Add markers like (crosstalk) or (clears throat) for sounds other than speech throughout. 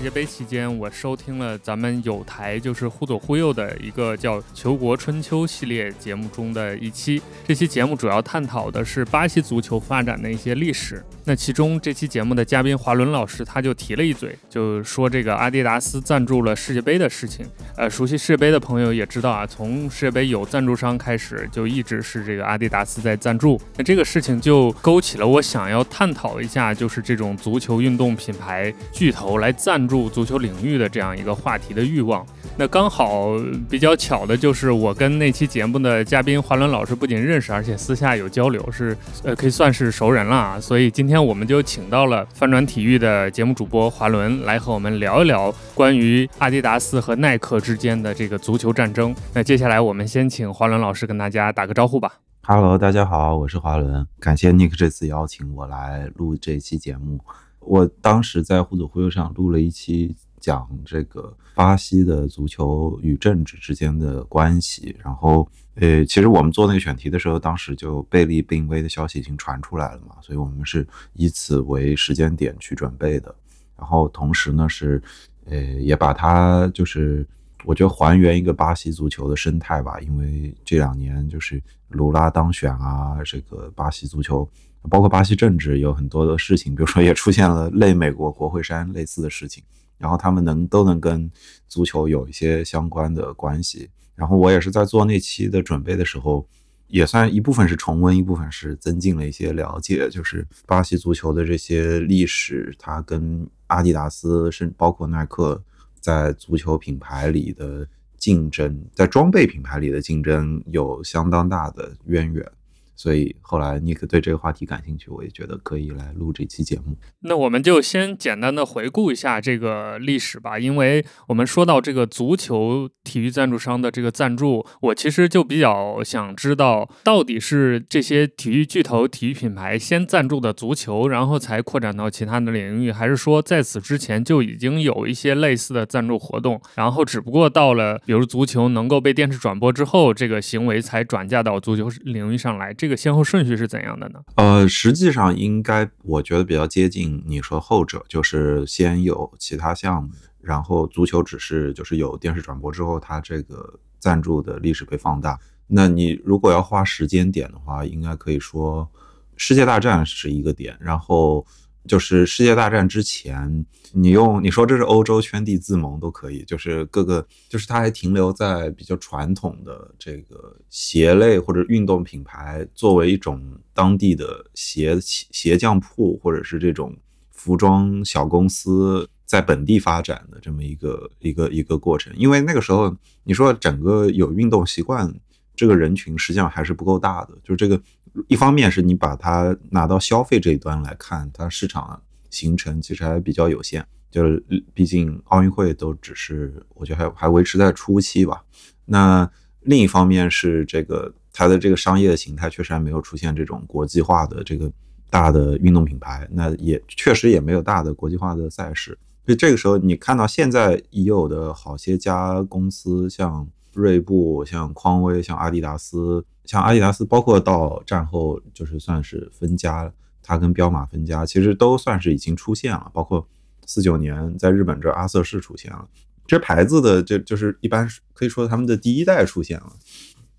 世界杯期间，我收听了咱们有台就是忽左忽右的一个叫《球国春秋》系列节目中的一期。这期节目主要探讨的是巴西足球发展的一些历史。那其中这期节目的嘉宾华伦老师他就提了一嘴，就说这个阿迪达斯赞助了世界杯的事情。呃，熟悉世界杯的朋友也知道啊，从世界杯有赞助商开始，就一直是这个阿迪达斯在赞助。那这个事情就勾起了我想要探讨一下，就是这种足球运动品牌巨头来赞助。入足球领域的这样一个话题的欲望，那刚好比较巧的就是我跟那期节目的嘉宾华伦老师不仅认识，而且私下有交流，是呃可以算是熟人了啊。所以今天我们就请到了翻转体育的节目主播华伦来和我们聊一聊关于阿迪达斯和耐克之间的这个足球战争。那接下来我们先请华伦老师跟大家打个招呼吧。Hello，大家好，我是华伦，感谢 Nick 这次邀请我来录这期节目。我当时在互左互右上录了一期讲这个巴西的足球与政治之间的关系，然后呃，其实我们做那个选题的时候，当时就贝利病危的消息已经传出来了嘛，所以我们是以此为时间点去准备的，然后同时呢是呃也把它就是我觉得还原一个巴西足球的生态吧，因为这两年就是卢拉当选啊，这个巴西足球。包括巴西政治有很多的事情，比如说也出现了类美国国会山类似的事情，然后他们能都能跟足球有一些相关的关系。然后我也是在做那期的准备的时候，也算一部分是重温，一部分是增进了一些了解，就是巴西足球的这些历史，它跟阿迪达斯甚包括耐克在足球品牌里的竞争，在装备品牌里的竞争有相当大的渊源。所以后来尼克对这个话题感兴趣，我也觉得可以来录这期节目。那我们就先简单的回顾一下这个历史吧，因为我们说到这个足球体育赞助商的这个赞助，我其实就比较想知道，到底是这些体育巨头、体育品牌先赞助的足球，然后才扩展到其他的领域，还是说在此之前就已经有一些类似的赞助活动，然后只不过到了比如足球能够被电视转播之后，这个行为才转嫁到足球领域上来。这这个先后顺序是怎样的呢？呃，实际上应该我觉得比较接近你说后者，就是先有其他项目，然后足球只是就是有电视转播之后，它这个赞助的历史被放大。那你如果要花时间点的话，应该可以说世界大战是一个点，然后。就是世界大战之前，你用你说这是欧洲圈地自盟都可以，就是各个就是它还停留在比较传统的这个鞋类或者运动品牌作为一种当地的鞋鞋匠铺或者是这种服装小公司在本地发展的这么一个一个一个过程。因为那个时候你说整个有运动习惯这个人群实际上还是不够大的，就是这个。一方面是你把它拿到消费这一端来看，它市场形成其实还比较有限，就是毕竟奥运会都只是我觉得还还维持在初期吧。那另一方面是这个它的这个商业的形态确实还没有出现这种国际化的这个大的运动品牌，那也确实也没有大的国际化的赛事。所以这个时候你看到现在已有的好些家公司，像锐步、像匡威、像阿迪达斯。像阿迪达斯，包括到战后就是算是分家，它跟彪马分家，其实都算是已经出现了。包括四九年在日本这阿瑟士出现了，这牌子的就就是一般可以说他们的第一代出现了，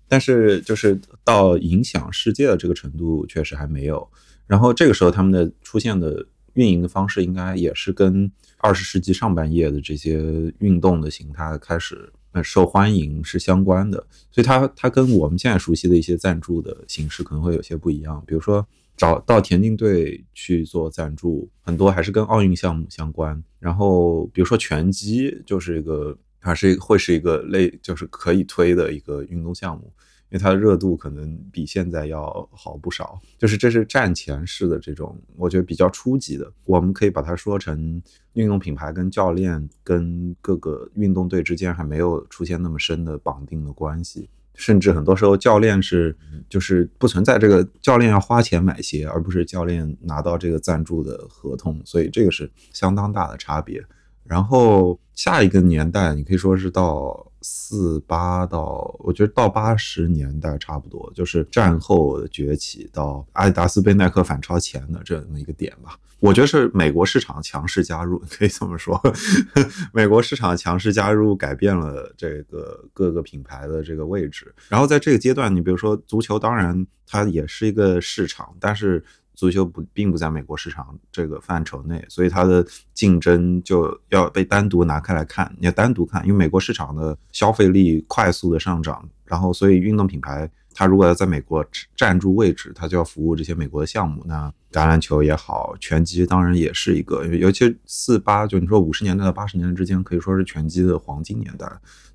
但是就是到影响世界的这个程度确实还没有。然后这个时候他们的出现的运营的方式，应该也是跟二十世纪上半叶的这些运动的形态开始。受欢迎是相关的，所以它它跟我们现在熟悉的一些赞助的形式可能会有些不一样。比如说找到田径队去做赞助，很多还是跟奥运项目相关。然后比如说拳击，就是一个它是会是一个类就是可以推的一个运动项目。因为它的热度可能比现在要好不少。就是这是战前式的这种，我觉得比较初级的，我们可以把它说成运动品牌跟教练跟各个运动队之间还没有出现那么深的绑定的关系。甚至很多时候，教练是就是不存在这个教练要花钱买鞋，而不是教练拿到这个赞助的合同，所以这个是相当大的差别。然后下一个年代，你可以说是到。四八到，我觉得到八十年代差不多，就是战后崛起到阿迪达斯被耐克反超前的这么一个点吧。我觉得是美国市场强势加入，可以这么说，(laughs) 美国市场强势加入改变了这个各个品牌的这个位置。然后在这个阶段，你比如说足球，当然它也是一个市场，但是。足球不并不在美国市场这个范畴内，所以它的竞争就要被单独拿开来看。你要单独看，因为美国市场的消费力快速的上涨，然后所以运动品牌它如果要在美国站住位置，它就要服务这些美国的项目。那橄榄球也好，拳击当然也是一个，尤其四八就你说五十年代到八十年代之间，可以说是拳击的黄金年代。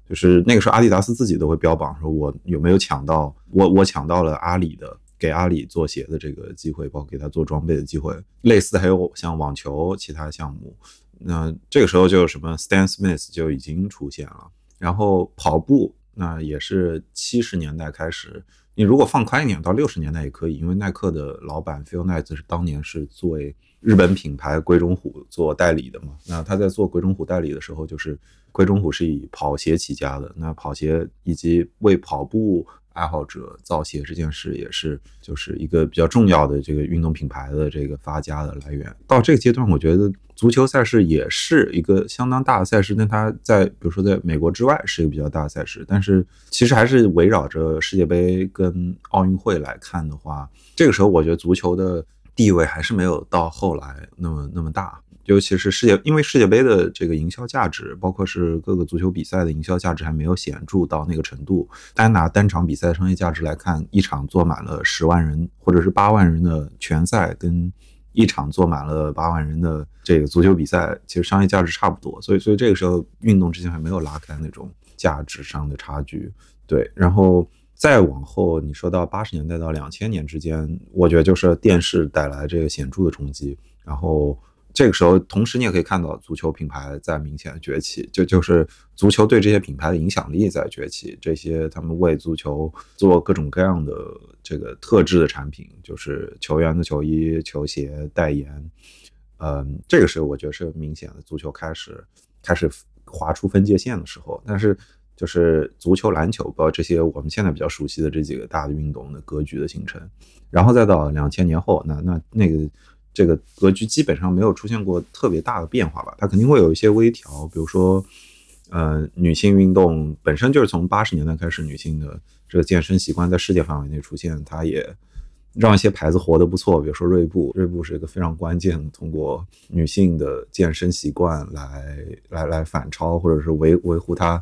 就是那个时候，阿迪达斯自己都会标榜说，我有没有抢到，我我抢到了阿里的。给阿里做鞋的这个机会，包括给他做装备的机会，类似还有像网球其他项目，那这个时候就什么 Stan Smith 就已经出现了。然后跑步，那也是七十年代开始。你如果放宽一点，到六十年代也可以，因为耐克的老板 Phil Knight 是当年是作为日本品牌鬼冢虎做代理的嘛。那他在做鬼冢虎代理的时候，就是鬼冢虎是以跑鞋起家的，那跑鞋以及为跑步。爱好者造鞋这件事也是，就是一个比较重要的这个运动品牌的这个发家的来源。到这个阶段，我觉得足球赛事也是一个相当大的赛事。那它在比如说在美国之外是一个比较大的赛事，但是其实还是围绕着世界杯跟奥运会来看的话，这个时候我觉得足球的地位还是没有到后来那么那么大。尤其是世界，因为世界杯的这个营销价值，包括是各个足球比赛的营销价值，还没有显著到那个程度。单拿单场比赛商业价值来看，一场坐满了十万人或者是八万人的拳赛，跟一场坐满了八万人的这个足球比赛，其实商业价值差不多。所以，所以这个时候运动之间还没有拉开那种价值上的差距。对，然后再往后，你说到八十年代到两千年之间，我觉得就是电视带来这个显著的冲击，然后。这个时候，同时你也可以看到足球品牌在明显的崛起，就就是足球对这些品牌的影响力在崛起。这些他们为足球做各种各样的这个特制的产品，就是球员的球衣、球鞋代言。嗯，这个时候我觉得是明显的足球开始开始划出分界线的时候。但是就是足球、篮球，包括这些我们现在比较熟悉的这几个大的运动的格局的形成，然后再到两千年后，那那那个。这个格局基本上没有出现过特别大的变化吧？它肯定会有一些微调，比如说，呃，女性运动本身就是从八十年代开始，女性的这个健身习惯在世界范围内出现，它也让一些牌子活得不错，比如说锐步，锐步是一个非常关键，通过女性的健身习惯来来来反超或者是维维护它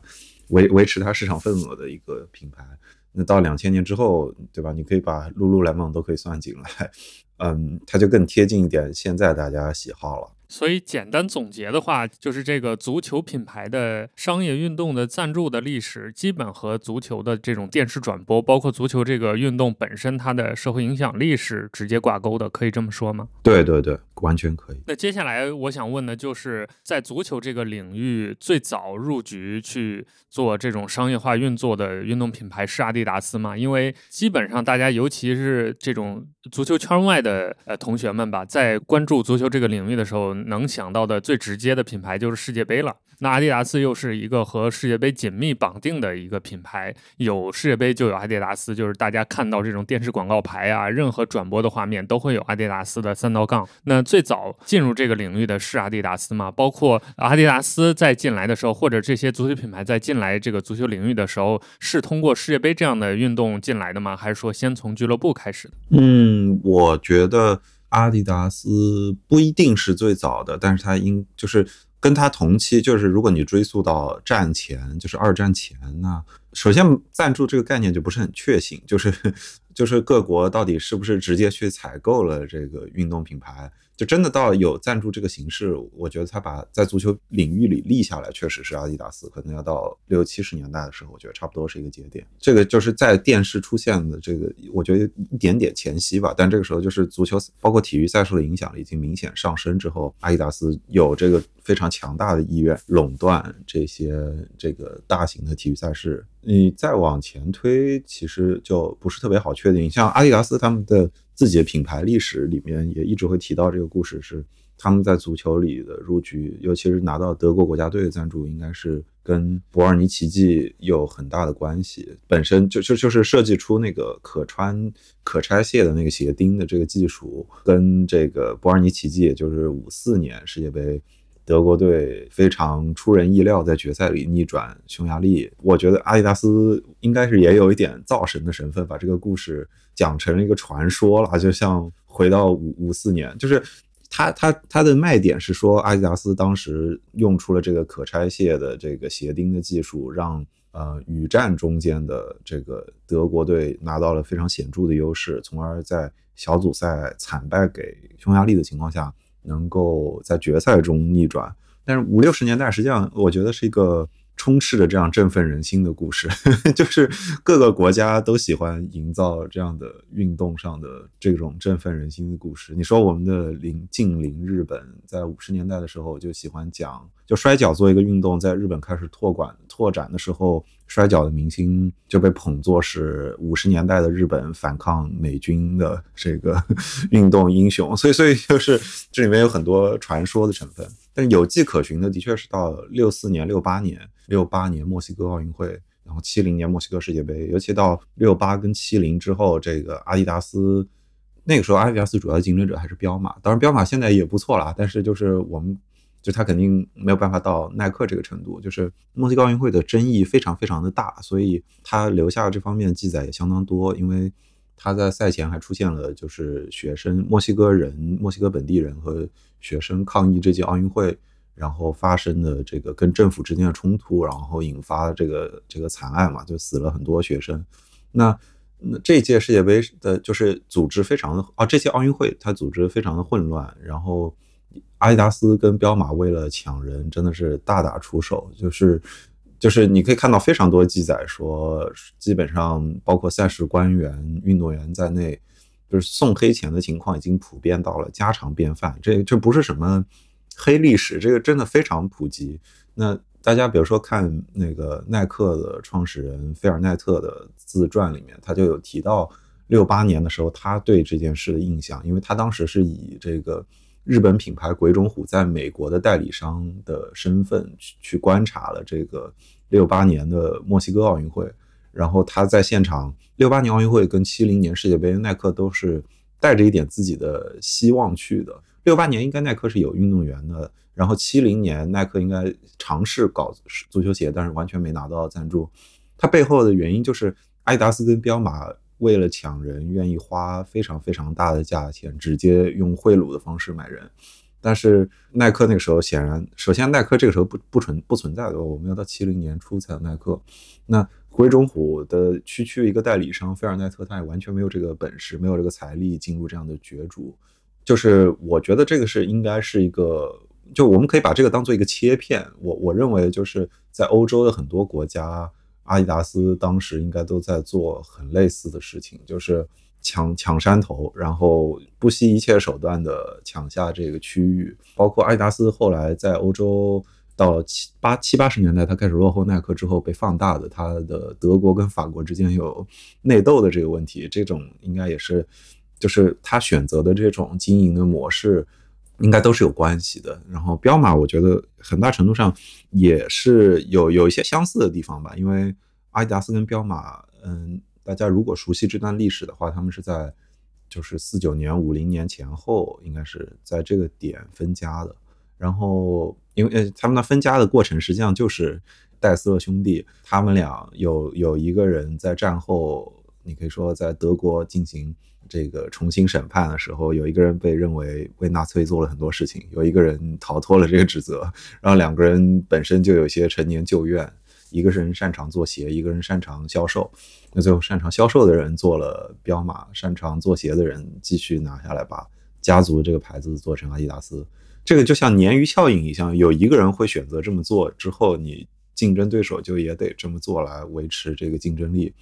维维持它市场份额的一个品牌。那到两千年之后，对吧？你可以把露露莱蒙都可以算进来。嗯，它就更贴近一点现在大家喜好了。所以简单总结的话，就是这个足球品牌的商业运动的赞助的历史，基本和足球的这种电视转播，包括足球这个运动本身它的社会影响力是直接挂钩的，可以这么说吗？对对对，完全可以。那接下来我想问的就是，在足球这个领域最早入局去做这种商业化运作的运动品牌是阿迪达斯吗？因为基本上大家，尤其是这种足球圈外的呃同学们吧，在关注足球这个领域的时候。能想到的最直接的品牌就是世界杯了。那阿迪达斯又是一个和世界杯紧密绑定的一个品牌，有世界杯就有阿迪达斯，就是大家看到这种电视广告牌啊，任何转播的画面都会有阿迪达斯的三道杠。那最早进入这个领域的是阿迪达斯吗？包括阿迪达斯在进来的时候，或者这些足球品牌在进来这个足球领域的时候，是通过世界杯这样的运动进来的吗？还是说先从俱乐部开始的？嗯，我觉得。阿迪达斯不一定是最早的，但是它应就是跟它同期，就是如果你追溯到战前，就是二战前，那首先赞助这个概念就不是很确信，就是就是各国到底是不是直接去采购了这个运动品牌，就真的到有赞助这个形式，我觉得他把在足球领域里立下来，确实是阿迪达斯，可能要到六七十年代的时候，我觉得差不多是一个节点。这个就是在电视出现的这个，我觉得一点点前夕吧。但这个时候就是足球包括体育赛事的影响力已经明显上升之后，阿迪达斯有这个非常强大的意愿垄断这些这个大型的体育赛事。你再往前推，其实就不是特别好确定。像阿迪达斯他们的自己的品牌历史里面也一直会提到这个故事，是他们在足球里的入局，尤其是拿到德国国家队的赞助，应该是跟伯尔尼奇迹有很大的关系。本身就就就是设计出那个可穿可拆卸的那个鞋钉的这个技术，跟这个伯尔尼奇迹，也就是五四年世界杯。德国队非常出人意料，在决赛里逆转匈牙利。我觉得阿迪达斯应该是也有一点造神的成分，把这个故事讲成了一个传说了。就像回到五五四年，就是他他他的卖点是说，阿迪达斯当时用出了这个可拆卸的这个鞋钉的技术，让呃雨战中间的这个德国队拿到了非常显著的优势，从而在小组赛惨败给匈牙利的情况下。能够在决赛中逆转，但是五六十年代实际上我觉得是一个充斥着这样振奋人心的故事，(laughs) 就是各个国家都喜欢营造这样的运动上的这种振奋人心的故事。你说我们的邻近邻日本，在五十年代的时候就喜欢讲，就摔跤做一个运动，在日本开始拓管拓展的时候。摔跤的明星就被捧作是五十年代的日本反抗美军的这个 (laughs) 运动英雄，所以所以就是这里面有很多传说的成分。但是有迹可循的，的确是到六四年、六八年、六八年墨西哥奥运会，然后七零年墨西哥世界杯，尤其到六八跟七零之后，这个阿迪达斯那个时候，阿迪达斯主要的竞争者还是彪马，当然彪马现在也不错了，但是就是我们。就他肯定没有办法到耐克这个程度，就是墨西哥奥运会的争议非常非常的大，所以他留下这方面记载也相当多。因为他在赛前还出现了，就是学生墨西哥人、墨西哥本地人和学生抗议这届奥运会，然后发生的这个跟政府之间的冲突，然后引发这个这个惨案嘛，就死了很多学生。那那这届世界杯的就是组织非常的啊，这届奥运会它组织非常的混乱，然后。阿迪达斯跟彪马为了抢人，真的是大打出手。就是，就是你可以看到非常多记载说，基本上包括赛事官员、运动员在内，就是送黑钱的情况已经普遍到了家常便饭。这这不是什么黑历史，这个真的非常普及。那大家比如说看那个耐克的创始人菲尔奈特的自传里面，他就有提到六八年的时候他对这件事的印象，因为他当时是以这个。日本品牌鬼冢虎在美国的代理商的身份去去观察了这个六八年的墨西哥奥运会，然后他在现场六八年奥运会跟七零年世界杯，耐克都是带着一点自己的希望去的。六八年应该耐克是有运动员的，然后七零年耐克应该尝试搞足球鞋，但是完全没拿到赞助。它背后的原因就是阿迪达斯跟彪马。为了抢人，愿意花非常非常大的价钱，直接用贿赂的方式买人。但是耐克那个时候显然，首先耐克这个时候不不存不存在的，我们要到七零年初才有耐克。那鬼冢虎的区区一个代理商菲尔奈特，他也完全没有这个本事，没有这个财力进入这样的角逐。就是我觉得这个是应该是一个，就我们可以把这个当做一个切片。我我认为就是在欧洲的很多国家。阿迪达斯当时应该都在做很类似的事情，就是抢抢山头，然后不惜一切手段的抢下这个区域。包括阿迪达斯后来在欧洲到七八七八十年代，他开始落后耐克之后被放大的，他的德国跟法国之间有内斗的这个问题，这种应该也是就是他选择的这种经营的模式。应该都是有关系的。然后彪马，我觉得很大程度上也是有有一些相似的地方吧。因为阿迪达斯跟彪马，嗯，大家如果熟悉这段历史的话，他们是在就是四九年、五零年前后，应该是在这个点分家的。然后，因为呃，他们的分家的过程实际上就是戴斯勒兄弟，他们俩有有一个人在战后，你可以说在德国进行。这个重新审判的时候，有一个人被认为为纳粹做了很多事情，有一个人逃脱了这个指责，然后两个人本身就有些陈年旧怨，一个人擅长做鞋，一个人擅长销售，那最后擅长销售的人做了彪马，擅长做鞋的人继续拿下来把家族这个牌子做成阿迪达斯。这个就像鲶鱼效应一样，有一个人会选择这么做，之后你竞争对手就也得这么做来维持这个竞争力。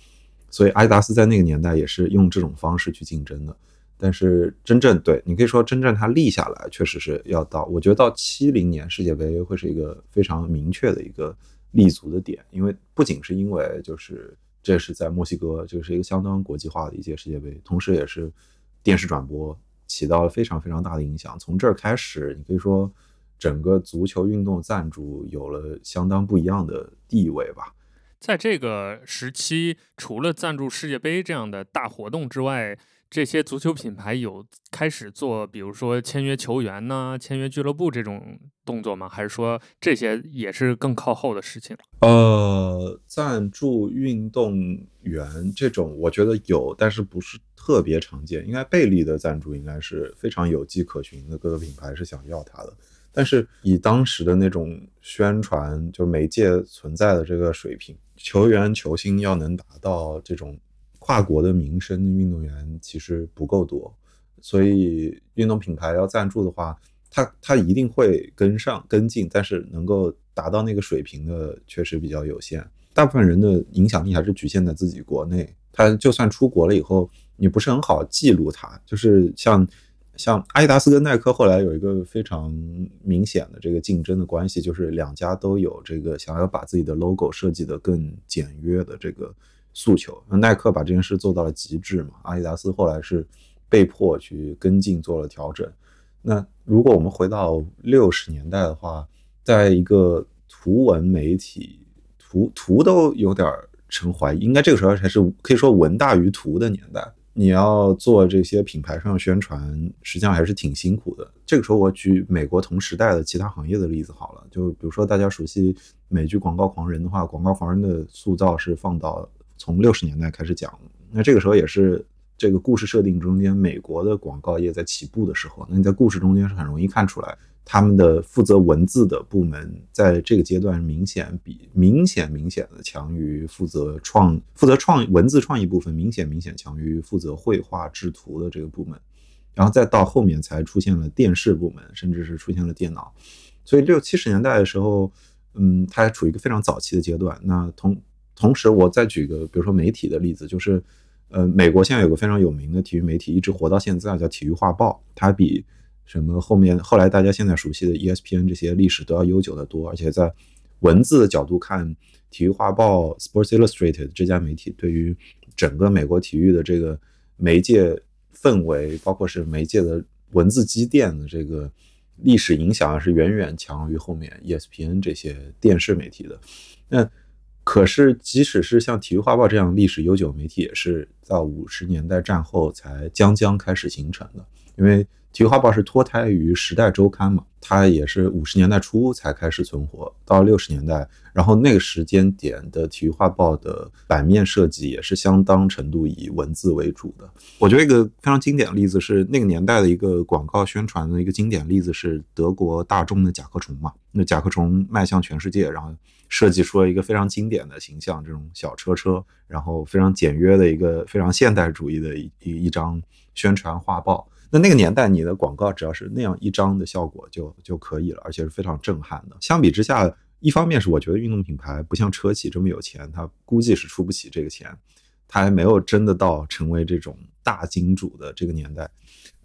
所以阿迪达斯在那个年代也是用这种方式去竞争的。但是真正对你可以说真正它立下来，确实是要到我觉得到七零年世界杯会是一个非常明确的一个立足的点，因为不仅是因为就是这是在墨西哥，就是一个相当国际化的一届世界杯，同时也是电视转播。起到了非常非常大的影响。从这儿开始，你可以说整个足球运动赞助有了相当不一样的地位吧。在这个时期，除了赞助世界杯这样的大活动之外，这些足球品牌有开始做，比如说签约球员呢、签约俱乐部这种动作吗？还是说这些也是更靠后的事情？呃，赞助运动员这种，我觉得有，但是不是特别常见。应该贝利的赞助应该是非常有迹可循的，各个品牌是想要他的。但是以当时的那种宣传，就媒介存在的这个水平，球员球星要能达到这种。跨国的名声的运动员其实不够多，所以运动品牌要赞助的话，他他一定会跟上跟进，但是能够达到那个水平的确实比较有限。大部分人的影响力还是局限在自己国内，他就算出国了以后，你不是很好记录他。就是像像阿迪达斯跟耐克后来有一个非常明显的这个竞争的关系，就是两家都有这个想要把自己的 logo 设计的更简约的这个。诉求，那耐克把这件事做到了极致嘛？阿迪达斯后来是被迫去跟进做了调整。那如果我们回到六十年代的话，在一个图文媒体，图图都有点成怀疑，应该这个时候还是可以说文大于图的年代。你要做这些品牌上宣传，实际上还是挺辛苦的。这个时候，我举美国同时代的其他行业的例子好了，就比如说大家熟悉美剧《广告狂人》的话，《广告狂人》的塑造是放到。从六十年代开始讲，那这个时候也是这个故事设定中间，美国的广告业在起步的时候。那你在故事中间是很容易看出来，他们的负责文字的部门在这个阶段明显比明显明显的强于负责创负责创文字创意部分，明显明显强于负责绘画制图的这个部门。然后再到后面才出现了电视部门，甚至是出现了电脑。所以六七十年代的时候，嗯，它还处于一个非常早期的阶段。那同同时，我再举个，比如说媒体的例子，就是，呃，美国现在有个非常有名的体育媒体，一直活到现在，叫《体育画报》，它比什么后面后来大家现在熟悉的 ESPN 这些历史都要悠久的多。而且在文字的角度看，《体育画报》（Sports Illustrated） 这家媒体对于整个美国体育的这个媒介氛围，包括是媒介的文字积淀的这个历史影响，是远远强于后面 ESPN 这些电视媒体的。那可是，即使是像《体育画报》这样历史悠久媒体，也是在五十年代战后才将将开始形成的，因为。《体育画报》是脱胎于《时代周刊》嘛，它也是五十年代初才开始存活，到六十年代，然后那个时间点的《体育画报》的版面设计也是相当程度以文字为主的。我觉得一个非常经典的例子是那个年代的一个广告宣传的一个经典例子是德国大众的甲壳虫嘛，那甲壳虫迈向全世界，然后设计出了一个非常经典的形象，这种小车车，然后非常简约的一个非常现代主义的一一张宣传画报。那那个年代，你的广告只要是那样一张的效果就就可以了，而且是非常震撼的。相比之下，一方面是我觉得运动品牌不像车企这么有钱，它估计是出不起这个钱，它还没有真的到成为这种大金主的这个年代。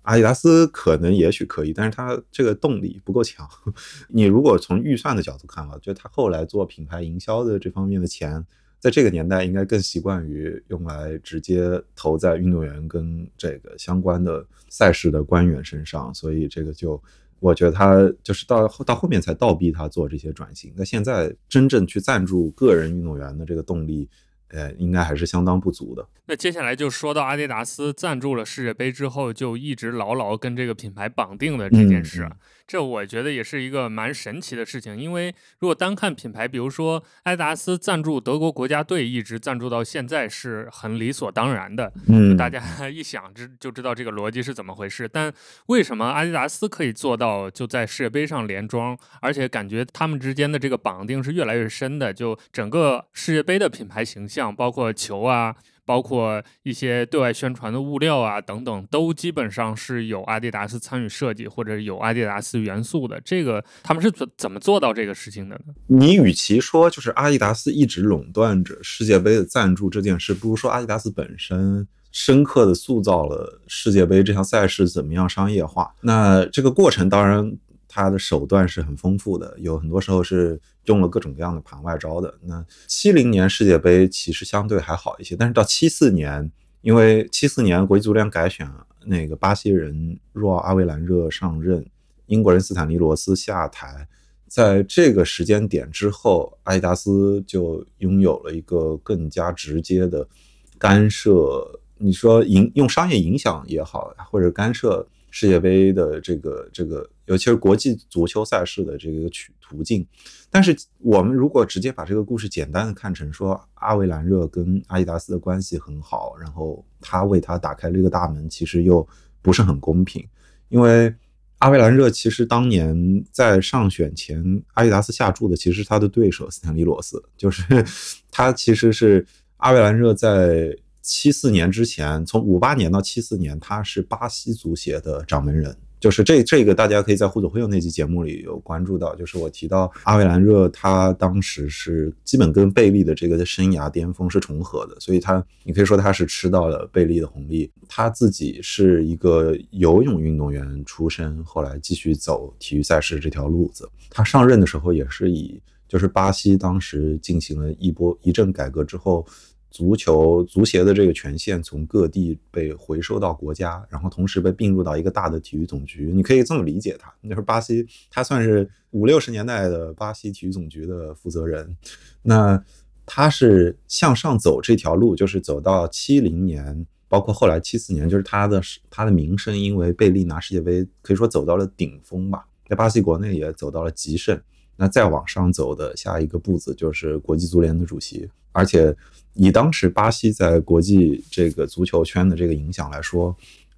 阿迪达斯可能也许可以，但是它这个动力不够强。(laughs) 你如果从预算的角度看啊，就它后来做品牌营销的这方面的钱。在这个年代，应该更习惯于用来直接投在运动员跟这个相关的赛事的官员身上，所以这个就我觉得他就是到到后面才倒逼他做这些转型。那现在真正去赞助个人运动员的这个动力。呃，应该还是相当不足的。那接下来就说到阿迪达斯赞助了世界杯之后，就一直牢牢跟这个品牌绑定的这件事，这我觉得也是一个蛮神奇的事情。因为如果单看品牌，比如说阿迪达斯赞助德国国家队，一直赞助到现在是很理所当然的。嗯，大家 (laughs) 一想知就知道这个逻辑是怎么回事。但为什么阿迪达斯可以做到就在世界杯上连装，而且感觉他们之间的这个绑定是越来越深的？就整个世界杯的品牌形象。包括球啊，包括一些对外宣传的物料啊等等，都基本上是有阿迪达斯参与设计或者有阿迪达斯元素的。这个他们是怎怎么做到这个事情的呢？你与其说就是阿迪达斯一直垄断着世界杯的赞助这件事，不如说阿迪达斯本身深刻的塑造了世界杯这项赛事怎么样商业化。那这个过程当然。它的手段是很丰富的，有很多时候是用了各种各样的盘外招的。那七零年世界杯其实相对还好一些，但是到七四年，因为七四年国际足联改选，那个巴西人若阿维兰热上任，英国人斯坦尼罗斯下台，在这个时间点之后，阿迪达斯就拥有了一个更加直接的干涉。你说影用商业影响也好，或者干涉。世界杯的这个这个，尤其是国际足球赛事的这个途途径，但是我们如果直接把这个故事简单的看成说阿维兰热跟阿迪达斯的关系很好，然后他为他打开了一个大门，其实又不是很公平，因为阿维兰热其实当年在上选前，阿迪达斯下注的其实是他的对手斯坦利罗斯，就是 (laughs) 他其实是阿维兰热在。七四年之前，从五八年到七四年，他是巴西足协的掌门人。就是这这个，大家可以在《互左会右》那期节目里有关注到。就是我提到阿维兰热，他当时是基本跟贝利的这个生涯巅峰是重合的，所以他你可以说他是吃到了贝利的红利。他自己是一个游泳运动员出身，后来继续走体育赛事这条路子。他上任的时候也是以就是巴西当时进行了一波一阵改革之后。足球足协的这个权限从各地被回收到国家，然后同时被并入到一个大的体育总局。你可以这么理解它，就是巴西，他算是五六十年代的巴西体育总局的负责人。那他是向上走这条路，就是走到七零年，包括后来七四年，就是他的他的名声因为贝利拿世界杯，可以说走到了顶峰吧，在巴西国内也走到了极盛。那再往上走的下一个步子就是国际足联的主席，而且。以当时巴西在国际这个足球圈的这个影响来说，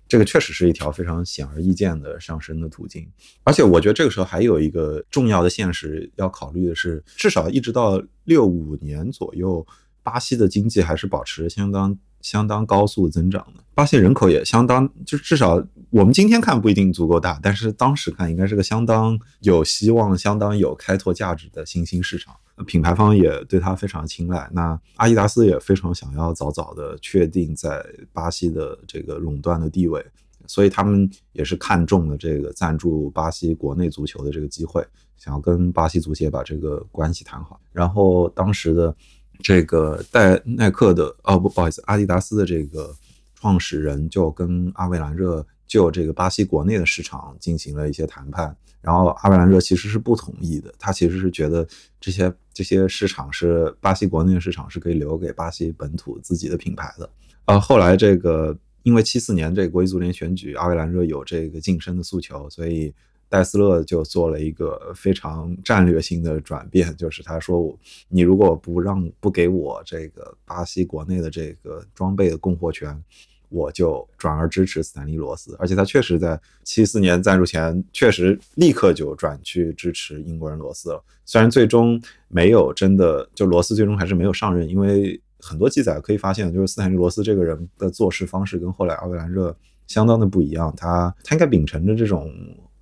这个确实是一条非常显而易见的上升的途径。而且我觉得这个时候还有一个重要的现实要考虑的是，至少一直到六五年左右，巴西的经济还是保持相当。相当高速增长的，巴西人口也相当，就至少我们今天看不一定足够大，但是当时看应该是个相当有希望、相当有开拓价值的新兴市场。品牌方也对它非常青睐，那阿迪达斯也非常想要早早的确定在巴西的这个垄断的地位，所以他们也是看中了这个赞助巴西国内足球的这个机会，想要跟巴西足协把这个关系谈好。然后当时的。这个戴耐克的哦不不好意思，阿迪达斯的这个创始人就跟阿维兰热就这个巴西国内的市场进行了一些谈判，然后阿维兰热其实是不同意的，他其实是觉得这些这些市场是巴西国内的市场是可以留给巴西本土自己的品牌的。呃，后来这个因为七四年这个国际足联选举，阿维兰热有这个晋升的诉求，所以。戴斯勒就做了一个非常战略性的转变，就是他说：“我你如果不让不给我这个巴西国内的这个装备的供货权，我就转而支持斯坦利罗斯。”而且他确实在七四年赞助前，确实立刻就转去支持英国人罗斯了。虽然最终没有真的就罗斯最终还是没有上任，因为很多记载可以发现，就是斯坦利罗斯这个人的做事方式跟后来阿维兰热相当的不一样。他他应该秉承着这种。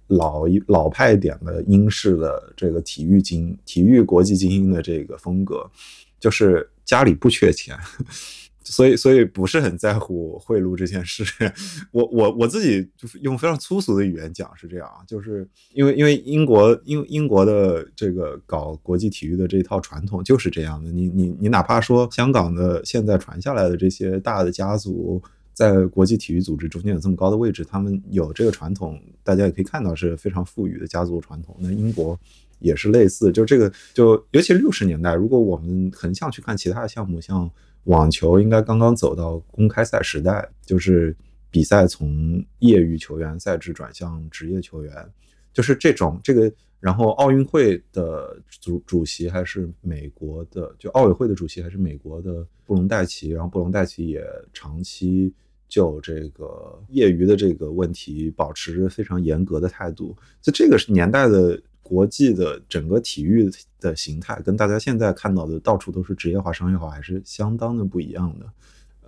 老一老派点的英式的这个体育精体育国际精英的这个风格，就是家里不缺钱，(laughs) 所以所以不是很在乎贿赂这件事。(laughs) 我我我自己就是用非常粗俗的语言讲是这样啊，就是因为因为英国英英国的这个搞国际体育的这一套传统就是这样的。你你你哪怕说香港的现在传下来的这些大的家族。在国际体育组织中间有这么高的位置，他们有这个传统，大家也可以看到是非常富裕的家族传统。那英国也是类似，就这个，就尤其六十年代，如果我们横向去看其他的项目，像网球，应该刚刚走到公开赛时代，就是比赛从业余球员赛制转向职业球员，就是这种这个。然后奥运会的主主席还是美国的，就奥委会的主席还是美国的布隆代奇，然后布隆代奇也长期。就这个业余的这个问题，保持非常严格的态度。就这个年代的国际的整个体育的形态，跟大家现在看到的到处都是职业化、商业化，还是相当的不一样的。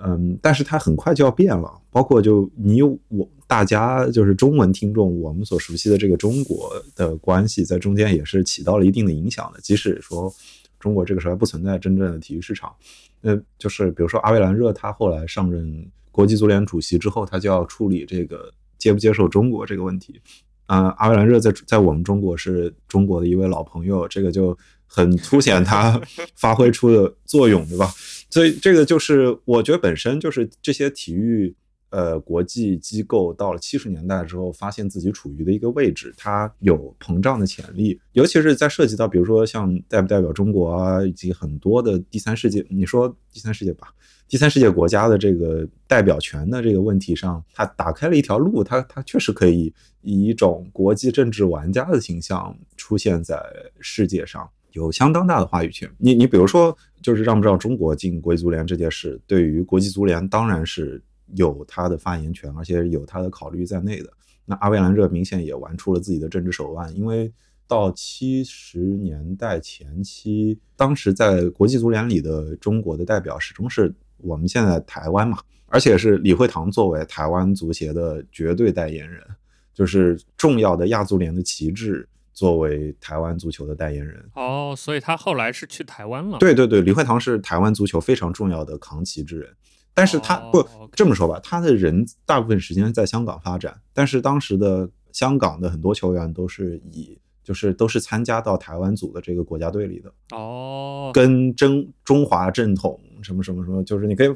嗯，但是它很快就要变了，包括就你我大家就是中文听众，我们所熟悉的这个中国的关系，在中间也是起到了一定的影响的。即使说中国这个时候还不存在真正的体育市场，呃，就是比如说阿维兰热，他后来上任国际足联主席之后，他就要处理这个接不接受中国这个问题。啊，阿维兰热在在我们中国是中国的一位老朋友，这个就很凸显他 (laughs) 发挥出的作用，对吧？所以这个就是我觉得本身就是这些体育呃国际机构到了七十年代之后，发现自己处于的一个位置，它有膨胀的潜力，尤其是在涉及到比如说像代不代表中国啊，以及很多的第三世界，你说第三世界吧。第三世界国家的这个代表权的这个问题上，他打开了一条路，他他确实可以以一种国际政治玩家的形象出现在世界上，有相当大的话语权。你你比如说，就是让不让中国进国际足联这件事，对于国际足联当然是有他的发言权，而且有他的考虑在内的。那阿维兰热明显也玩出了自己的政治手腕，因为到七十年代前期，当时在国际足联里的中国的代表始终是。我们现在台湾嘛，而且是李惠堂作为台湾足协的绝对代言人，就是重要的亚足联的旗帜，作为台湾足球的代言人。哦，所以他后来是去台湾了。对对对，李惠堂是台湾足球非常重要的扛旗之人，但是他不这么说吧，他的人大部分时间在香港发展，但是当时的香港的很多球员都是以。就是都是参加到台湾组的这个国家队里的哦，跟中中华正统什么什么什么，就是你可以。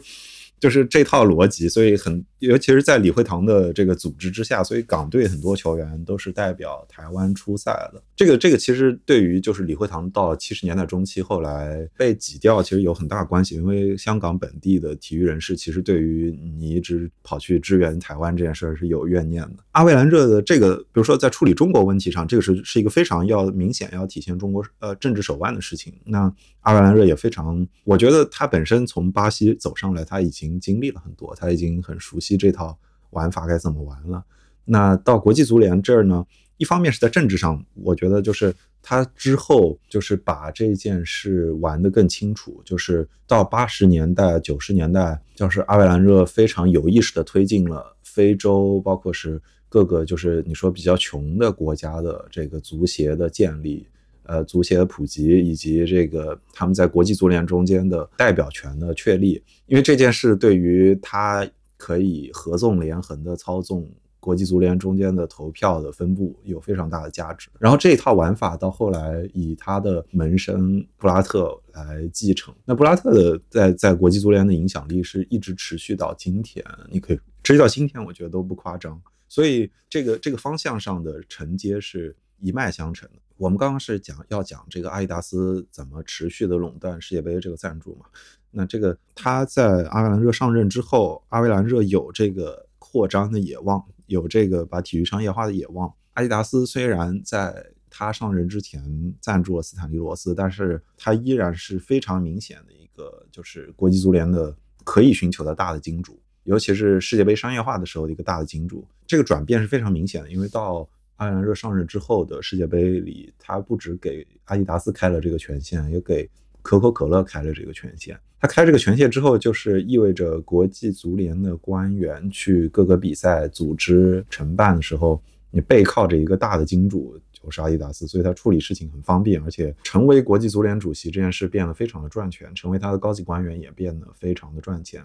就是这套逻辑，所以很，尤其是在李惠堂的这个组织之下，所以港队很多球员都是代表台湾出赛的。这个这个其实对于就是李惠堂到七十年代中期后来被挤掉，其实有很大关系。因为香港本地的体育人士其实对于你一直跑去支援台湾这件事儿是有怨念的。阿维兰热的这个，比如说在处理中国问题上，这个是是一个非常要明显要体现中国呃政治手腕的事情。那阿维兰热也非常，我觉得他本身从巴西走上来，他已经。经历了很多，他已经很熟悉这套玩法该怎么玩了。那到国际足联这儿呢，一方面是在政治上，我觉得就是他之后就是把这件事玩得更清楚。就是到八十年代、九十年代，就是阿维兰热非常有意识地推进了非洲，包括是各个就是你说比较穷的国家的这个足协的建立。呃，足协的普及以及这个他们在国际足联中间的代表权的确立，因为这件事对于他可以合纵连横的操纵国际足联中间的投票的分布有非常大的价值。然后这一套玩法到后来以他的门生布拉特来继承，那布拉特的在在国际足联的影响力是一直持续到今天，你可以持续到今天，我觉得都不夸张。所以这个这个方向上的承接是一脉相承的。我们刚刚是讲要讲这个阿迪达斯怎么持续的垄断世界杯这个赞助嘛？那这个他在阿维兰热上任之后，阿维兰热有这个扩张的野望，有这个把体育商业化的野望。阿迪达斯虽然在他上任之前赞助了斯坦利罗斯，但是他依然是非常明显的一个就是国际足联的可以寻求的大的金主，尤其是世界杯商业化的时候一个大的金主。这个转变是非常明显的，因为到阿兰热上任之后的世界杯里，他不止给阿迪达斯开了这个权限，也给可口可乐开了这个权限。他开这个权限之后，就是意味着国际足联的官员去各个比赛组织承办的时候，你背靠着一个大的金主，就是阿迪达斯，所以他处理事情很方便，而且成为国际足联主席这件事变得非常的赚钱，成为他的高级官员也变得非常的赚钱。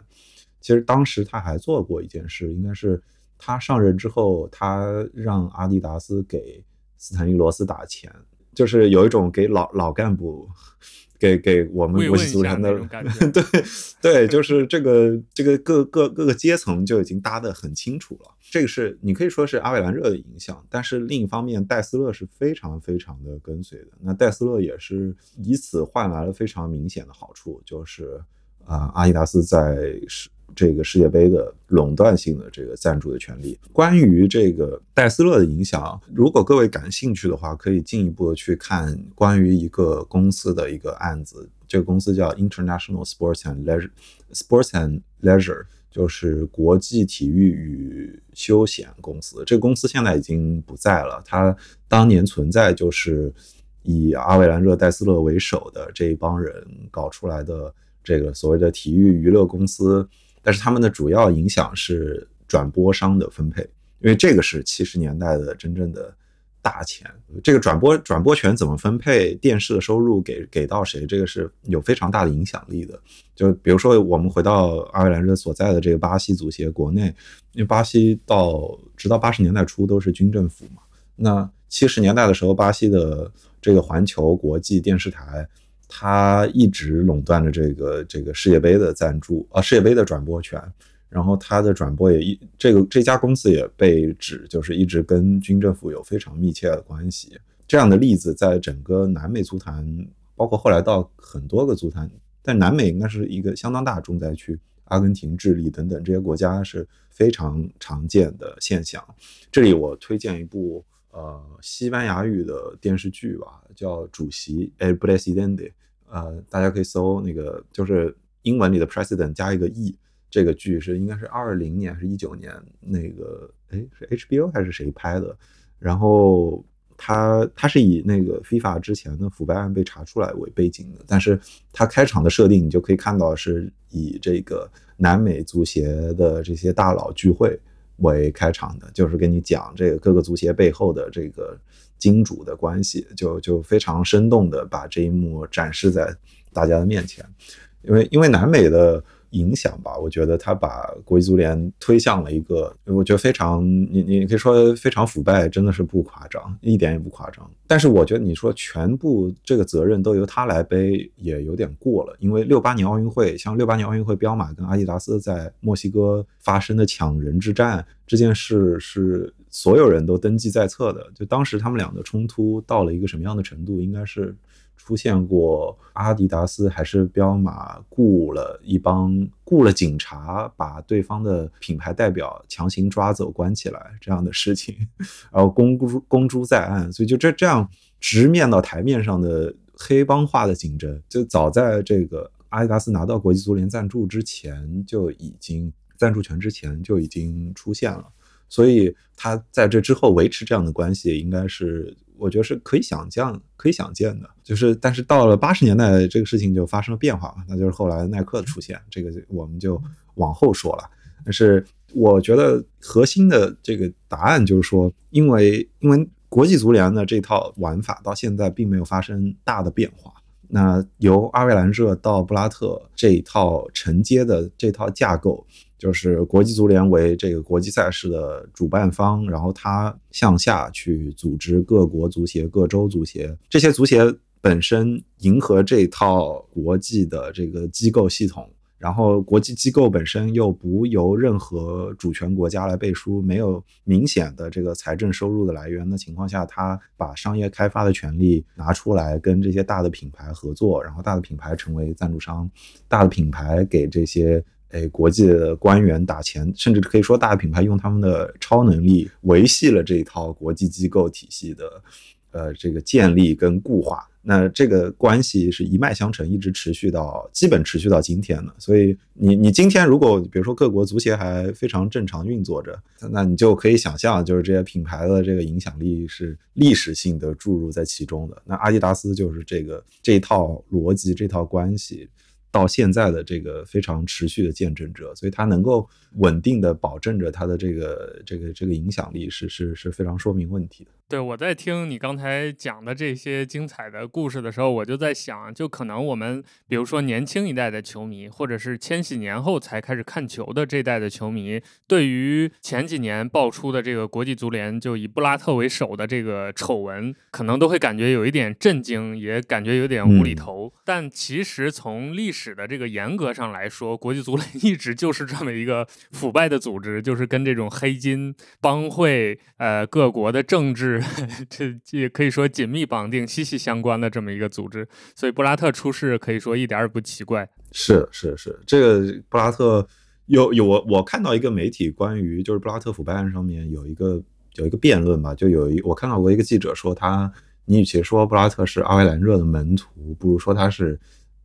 其实当时他还做过一件事，应该是。他上任之后，他让阿迪达斯给斯坦利罗斯打钱，就是有一种给老老干部，给给我们国际足联的，(laughs) 对对，就是这个这个各各各个阶层就已经搭得很清楚了。这个是你可以说是阿维兰热的影响，但是另一方面，戴斯勒是非常非常的跟随的。那戴斯勒也是以此换来了非常明显的好处，就是啊，阿迪达斯在是。这个世界杯的垄断性的这个赞助的权利，关于这个戴斯勒的影响，如果各位感兴趣的话，可以进一步的去看关于一个公司的一个案子。这个公司叫 International Sports and Leisure，Sports and Leisure 就是国际体育与休闲公司。这个公司现在已经不在了，它当年存在就是以阿维兰热、戴斯勒为首的这一帮人搞出来的这个所谓的体育娱乐公司。但是他们的主要影响是转播商的分配，因为这个是七十年代的真正的大钱。这个转播转播权怎么分配，电视的收入给给到谁，这个是有非常大的影响力的。就比如说，我们回到阿维兰热所在的这个巴西足协国内，因为巴西到直到八十年代初都是军政府嘛。那七十年代的时候，巴西的这个环球国际电视台，他一直垄断着这个这个世界杯的赞助啊，世界杯的转播权。然后他的转播也一这个这家公司也被指就是一直跟军政府有非常密切的关系。这样的例子在整个南美足坛，包括后来到很多个足坛。但南美应该是一个相当大重灾区，阿根廷、智利等等这些国家是非常常见的现象。这里我推荐一部呃西班牙语的电视剧吧，叫《主席》（El Presidente）。呃，大家可以搜那个，就是英文里的 “president” 加一个 “e”。这个剧是应该是二零年还是一九年？那个哎，是 HBO 还是谁拍的？然后。他他是以那个 FIFA 之前的腐败案被查出来为背景的，但是他开场的设定你就可以看到是以这个南美足协的这些大佬聚会为开场的，就是跟你讲这个各个足协背后的这个金主的关系，就就非常生动的把这一幕展示在大家的面前，因为因为南美的。影响吧，我觉得他把国际足联推向了一个，我觉得非常，你你可以说非常腐败，真的是不夸张，一点也不夸张。但是我觉得你说全部这个责任都由他来背，也有点过了。因为六八年奥运会，像六八年奥运会，彪马跟阿迪达斯在墨西哥发生的抢人之战这件事，是所有人都登记在册的。就当时他们俩的冲突到了一个什么样的程度，应该是。出现过阿迪达斯还是彪马雇了一帮雇了警察，把对方的品牌代表强行抓走关起来这样的事情，然后公诸公诸在案，所以就这这样直面到台面上的黑帮化的竞争，就早在这个阿迪达斯拿到国际足联赞助之前就已经赞助权之前就已经出现了，所以他在这之后维持这样的关系，应该是。我觉得是可以想象、可以想见的，就是，但是到了八十年代，这个事情就发生了变化嘛那就是后来耐克的出现，这个我们就往后说了。但是我觉得核心的这个答案就是说，因为因为国际足联的这套玩法到现在并没有发生大的变化。那由阿维兰热到布拉特这一套承接的这套架构。就是国际足联为这个国际赛事的主办方，然后他向下去组织各国足协、各州足协，这些足协本身迎合这套国际的这个机构系统，然后国际机构本身又不由任何主权国家来背书，没有明显的这个财政收入的来源的情况下，他把商业开发的权利拿出来跟这些大的品牌合作，然后大的品牌成为赞助商，大的品牌给这些。哎，国际的官员打钱，甚至可以说大品牌用他们的超能力维系了这一套国际机构体系的，呃，这个建立跟固化。那这个关系是一脉相承，一直持续到基本持续到今天的。所以，你你今天如果比如说各国足协还非常正常运作着，那你就可以想象，就是这些品牌的这个影响力是历史性的注入在其中的。那阿迪达斯就是这个这一套逻辑，这套关系。到现在的这个非常持续的见证者，所以他能够稳定的保证着他的这个这个这个影响力，是是是非常说明问题的。对，我在听你刚才讲的这些精彩的故事的时候，我就在想，就可能我们比如说年轻一代的球迷，或者是千禧年后才开始看球的这代的球迷，对于前几年爆出的这个国际足联就以布拉特为首的这个丑闻，可能都会感觉有一点震惊，也感觉有点无厘头。但其实从历史的这个严格上来说，国际足联一直就是这么一个腐败的组织，就是跟这种黑金帮会、呃各国的政治。(laughs) 这也可以说紧密绑定、息息相关的这么一个组织，所以布拉特出事可以说一点也不奇怪。是是是，这个布拉特有有我我看到一个媒体关于就是布拉特腐败案上面有一个有一个辩论吧，就有一我看到过一个记者说他，你与其说布拉特是阿维兰热的门徒，不如说他是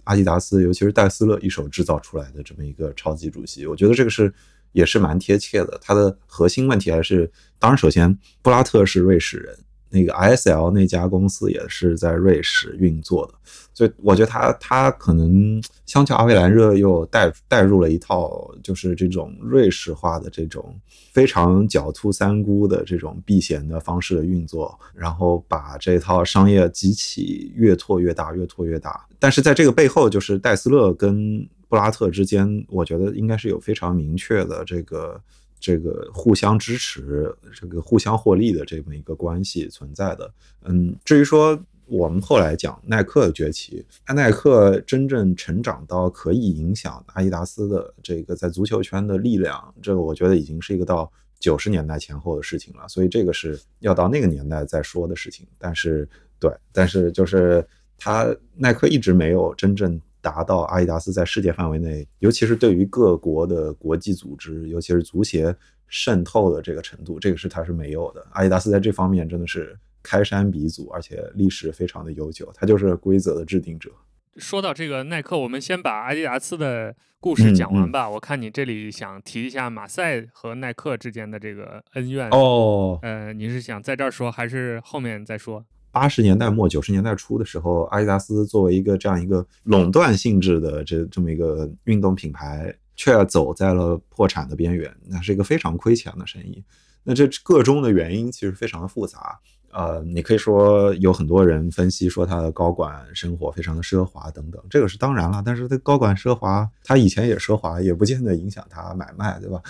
阿迪达斯，尤其是戴斯勒一手制造出来的这么一个超级主席。我觉得这个是。也是蛮贴切的。它的核心问题还是，当然，首先布拉特是瑞士人，那个 ISL 那家公司也是在瑞士运作的，所以我觉得他他可能相较阿维兰热又带带入了一套就是这种瑞士化的这种非常狡兔三窟的这种避险的方式的运作，然后把这套商业机器越拓越大，越拓越大。但是在这个背后，就是戴斯勒跟布拉特之间，我觉得应该是有非常明确的这个。这个互相支持、这个互相获利的这么一个关系存在的。嗯，至于说我们后来讲耐克的崛起，耐克真正成长到可以影响阿迪达斯的这个在足球圈的力量，这个我觉得已经是一个到九十年代前后的事情了。所以这个是要到那个年代再说的事情。但是，对，但是就是他耐克一直没有真正。达到阿迪达斯在世界范围内，尤其是对于各国的国际组织，尤其是足协渗透的这个程度，这个是它是没有的。阿迪达斯在这方面真的是开山鼻祖，而且历史非常的悠久，它就是规则的制定者。说到这个耐克，我们先把阿迪达斯的故事讲完吧。我看你这里想提一下马赛和耐克之间的这个恩怨哦，呃，你是想在这儿说，还是后面再说？八十年代末九十年代初的时候，阿迪达斯作为一个这样一个垄断性质的这这么一个运动品牌，却走在了破产的边缘，那是一个非常亏钱的生意。那这个中的原因其实非常的复杂，呃，你可以说有很多人分析说他的高管生活非常的奢华等等，这个是当然了。但是他高管奢华，他以前也奢华，也不见得影响他买卖，对吧？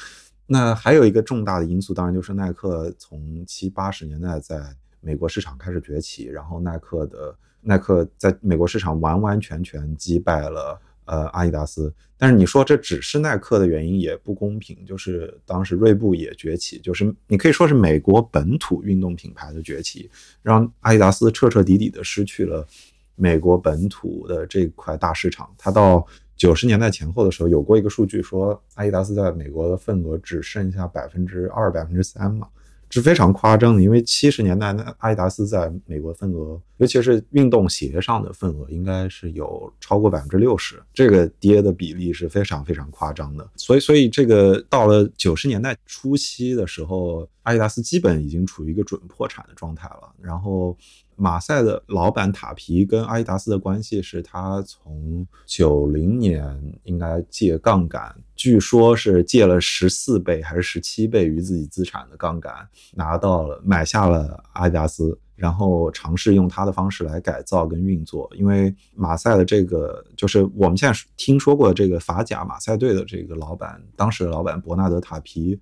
那还有一个重大的因素，当然就是耐克从七八十年代在。美国市场开始崛起，然后耐克的耐克在美国市场完完全全击败了呃阿迪达斯。但是你说这只是耐克的原因也不公平，就是当时锐步也崛起，就是你可以说是美国本土运动品牌的崛起，让阿迪达斯彻彻底底的失去了美国本土的这块大市场。它到九十年代前后的时候，有过一个数据说阿迪达斯在美国的份额只剩下百分之二、百分之三嘛。是非常夸张的，因为七十年代那阿迪达斯在美国份额，尤其是运动鞋上的份额，应该是有超过百分之六十，这个跌的比例是非常非常夸张的。所以，所以这个到了九十年代初期的时候，阿迪达斯基本已经处于一个准破产的状态了。然后。马赛的老板塔皮跟阿迪达斯的关系是他从九零年应该借杠杆，据说是借了十四倍还是十七倍于自己资产的杠杆，拿到了买下了阿迪达斯，然后尝试用他的方式来改造跟运作。因为马赛的这个就是我们现在听说过这个法甲马赛队的这个老板，当时的老板伯纳德塔皮，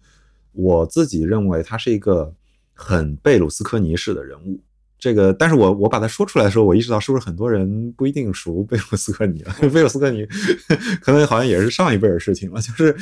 我自己认为他是一个很贝鲁斯科尼式的人物。这个，但是我我把它说出来的时候，我意识到是不是很多人不一定熟 (laughs) 贝鲁斯科尼？贝鲁斯科尼可能好像也是上一辈的事情了。就是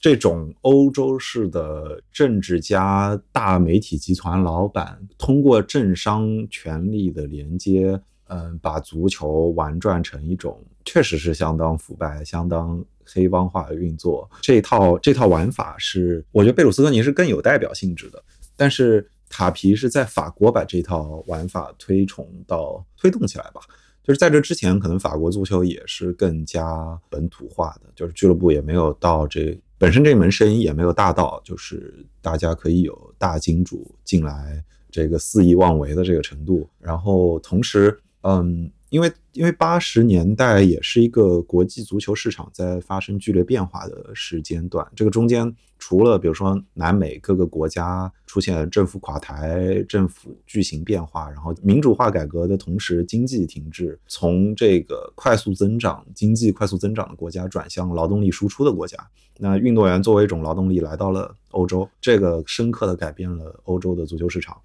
这种欧洲式的政治家、大媒体集团老板，通过政商权力的连接，嗯，把足球玩转成一种确实是相当腐败、相当黑帮化的运作。这套这套玩法是，我觉得贝鲁斯科尼是更有代表性质的，但是。塔皮是在法国把这套玩法推崇到推动起来吧，就是在这之前，可能法国足球也是更加本土化的，就是俱乐部也没有到这本身这门生意也没有大到，就是大家可以有大金主进来这个肆意妄为的这个程度。然后同时，嗯。因为因为八十年代也是一个国际足球市场在发生剧烈变化的时间段，这个中间除了比如说南美各个国家出现政府垮台、政府巨型变化，然后民主化改革的同时，经济停滞，从这个快速增长、经济快速增长的国家转向劳动力输出的国家，那运动员作为一种劳动力来到了欧洲，这个深刻的改变了欧洲的足球市场。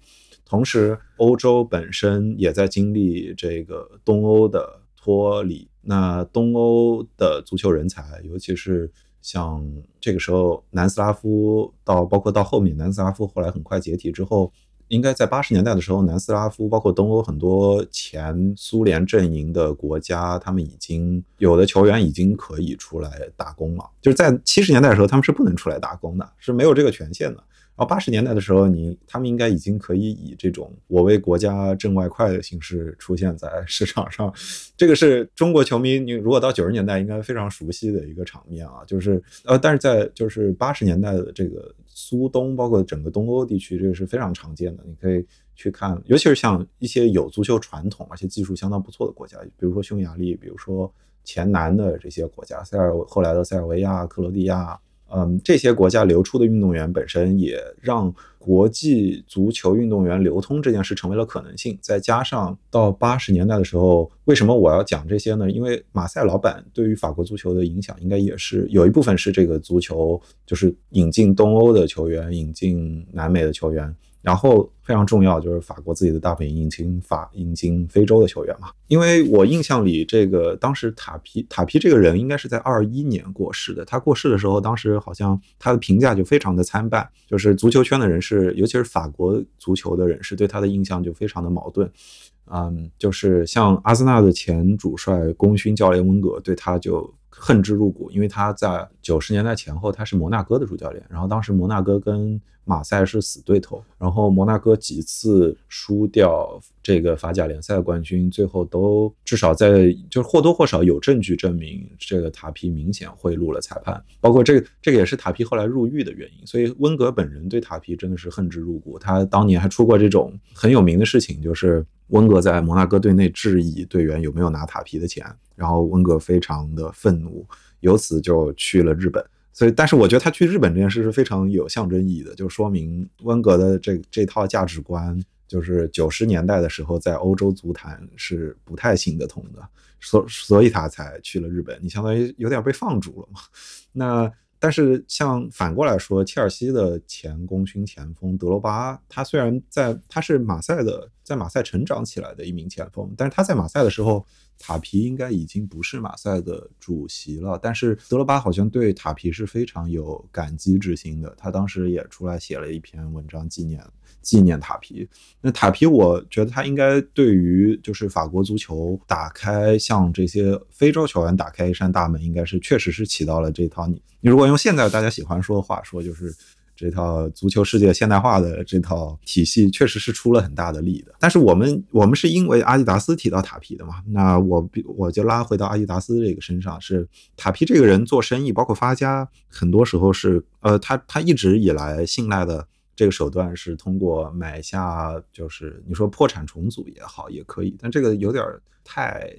同时，欧洲本身也在经历这个东欧的脱离。那东欧的足球人才，尤其是像这个时候南斯拉夫，到包括到后面南斯拉夫后来很快解体之后，应该在八十年代的时候，南斯拉夫包括东欧很多前苏联阵营的国家，他们已经有的球员已经可以出来打工了。就是在七十年代的时候，他们是不能出来打工的，是没有这个权限的。八十年代的时候，你他们应该已经可以以这种“我为国家挣外快”的形式出现在市场上，这个是中国球迷你如果到九十年代应该非常熟悉的一个场面啊，就是呃，但是在就是八十年代的这个苏东，包括整个东欧地区，这个是非常常见的。你可以去看，尤其是像一些有足球传统而且技术相当不错的国家，比如说匈牙利，比如说前南的这些国家，塞尔后来的塞尔维亚、克罗地亚。嗯，这些国家流出的运动员本身也让国际足球运动员流通这件事成为了可能性。再加上到八十年代的时候，为什么我要讲这些呢？因为马赛老板对于法国足球的影响，应该也是有一部分是这个足球，就是引进东欧的球员，引进南美的球员。然后非常重要就是法国自己的大本营引进法引进非洲的球员嘛，因为我印象里这个当时塔皮塔皮这个人应该是在二一年过世的，他过世的时候，当时好像他的评价就非常的参半，就是足球圈的人士，尤其是法国足球的人士对他的印象就非常的矛盾，嗯，就是像阿森纳的前主帅功勋教练温格对他就。恨之入骨，因为他在九十年代前后，他是摩纳哥的主教练，然后当时摩纳哥跟马赛是死对头，然后摩纳哥几次输掉这个法甲联赛冠军，最后都至少在就是或多或少有证据证明这个塔皮明显贿赂了裁判，包括这个这个也是塔皮后来入狱的原因，所以温格本人对塔皮真的是恨之入骨，他当年还出过这种很有名的事情，就是温格在摩纳哥队内质疑队员有没有拿塔皮的钱。然后温格非常的愤怒，由此就去了日本。所以，但是我觉得他去日本这件事是非常有象征意义的，就说明温格的这这套价值观，就是九十年代的时候在欧洲足坛是不太行得通的，所所以他才去了日本。你相当于有点被放逐了嘛？那。但是，像反过来说，切尔西的前功勋前锋德罗巴，他虽然在他是马赛的，在马赛成长起来的一名前锋，但是他在马赛的时候，塔皮应该已经不是马赛的主席了。但是德罗巴好像对塔皮是非常有感激之心的，他当时也出来写了一篇文章纪念。纪念塔皮，那塔皮，我觉得他应该对于就是法国足球打开像这些非洲球员打开一扇大门，应该是确实是起到了这套你你如果用现在大家喜欢说的话说，就是这套足球世界现代化的这套体系，确实是出了很大的力的。但是我们我们是因为阿迪达斯提到塔皮的嘛，那我我就拉回到阿迪达斯这个身上，是塔皮这个人做生意，包括发家，很多时候是呃他他一直以来信赖的。这个手段是通过买下，就是你说破产重组也好，也可以，但这个有点太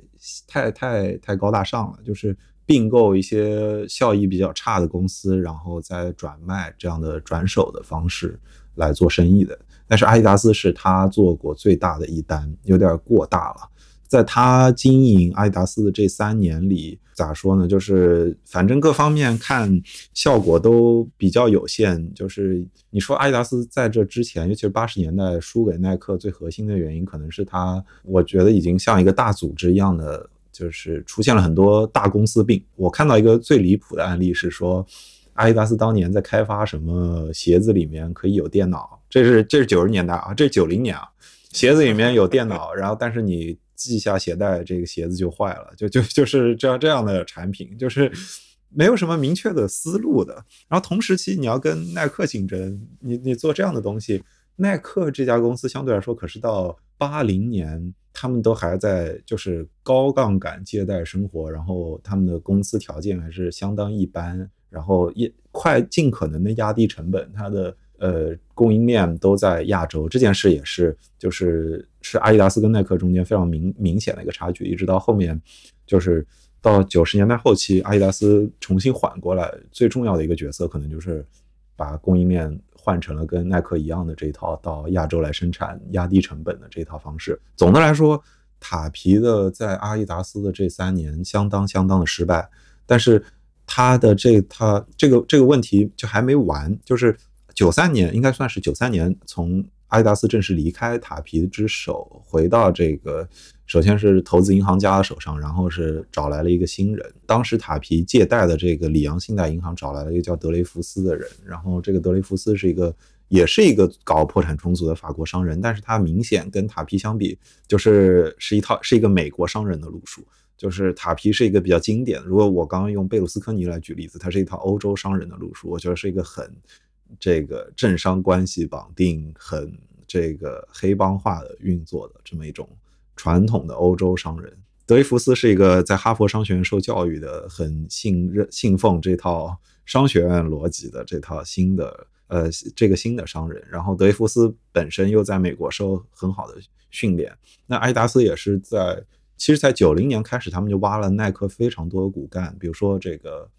太太太高大上了，就是并购一些效益比较差的公司，然后再转卖这样的转手的方式来做生意的。但是阿迪达斯是他做过最大的一单，有点过大了。在他经营阿迪达斯的这三年里，咋说呢？就是反正各方面看效果都比较有限。就是你说阿迪达斯在这之前，尤其是八十年代输给耐克，最核心的原因可能是他，我觉得已经像一个大组织一样的，就是出现了很多大公司病。我看到一个最离谱的案例是说，阿迪达斯当年在开发什么鞋子里面可以有电脑，这是这是九十年代啊，这是九零年啊，鞋子里面有电脑，然后但是你。系下鞋带，这个鞋子就坏了，就就就是这样这样的产品，就是没有什么明确的思路的。然后同时期你要跟耐克竞争，你你做这样的东西，耐克这家公司相对来说可是到八零年，他们都还在就是高杠杆借贷生活，然后他们的公司条件还是相当一般，然后也快尽可能的压低成本，它的。呃，供应链都在亚洲，这件事也是，就是是阿迪达斯跟耐克中间非常明明显的一个差距。一直到后面，就是到九十年代后期，阿迪达斯重新缓过来，最重要的一个角色可能就是把供应链换成了跟耐克一样的这一套，到亚洲来生产，压低成本的这一套方式。总的来说，塔皮的在阿迪达斯的这三年相当相当的失败，但是他的这他这个这个问题就还没完，就是。九三年应该算是九三年，从阿迪达斯正式离开塔皮之手，回到这个，首先是投资银行家的手上，然后是找来了一个新人。当时塔皮借贷的这个里昂信贷银行找来了一个叫德雷福斯的人，然后这个德雷福斯是一个，也是一个搞破产重组的法国商人，但是他明显跟塔皮相比，就是是一套是一个美国商人的路数，就是塔皮是一个比较经典。如果我刚刚用贝鲁斯科尼来举例子，它是一套欧洲商人的路数，我觉得是一个很。这个政商关系绑定很这个黑帮化的运作的这么一种传统的欧洲商人，德伊福斯是一个在哈佛商学院受教育的，很信任信奉这套商学院逻辑的这套新的呃这个新的商人，然后德雷福斯本身又在美国受很好的训练，那阿迪达斯也是在，其实，在九零年开始，他们就挖了耐克非常多的骨干，比如说这个。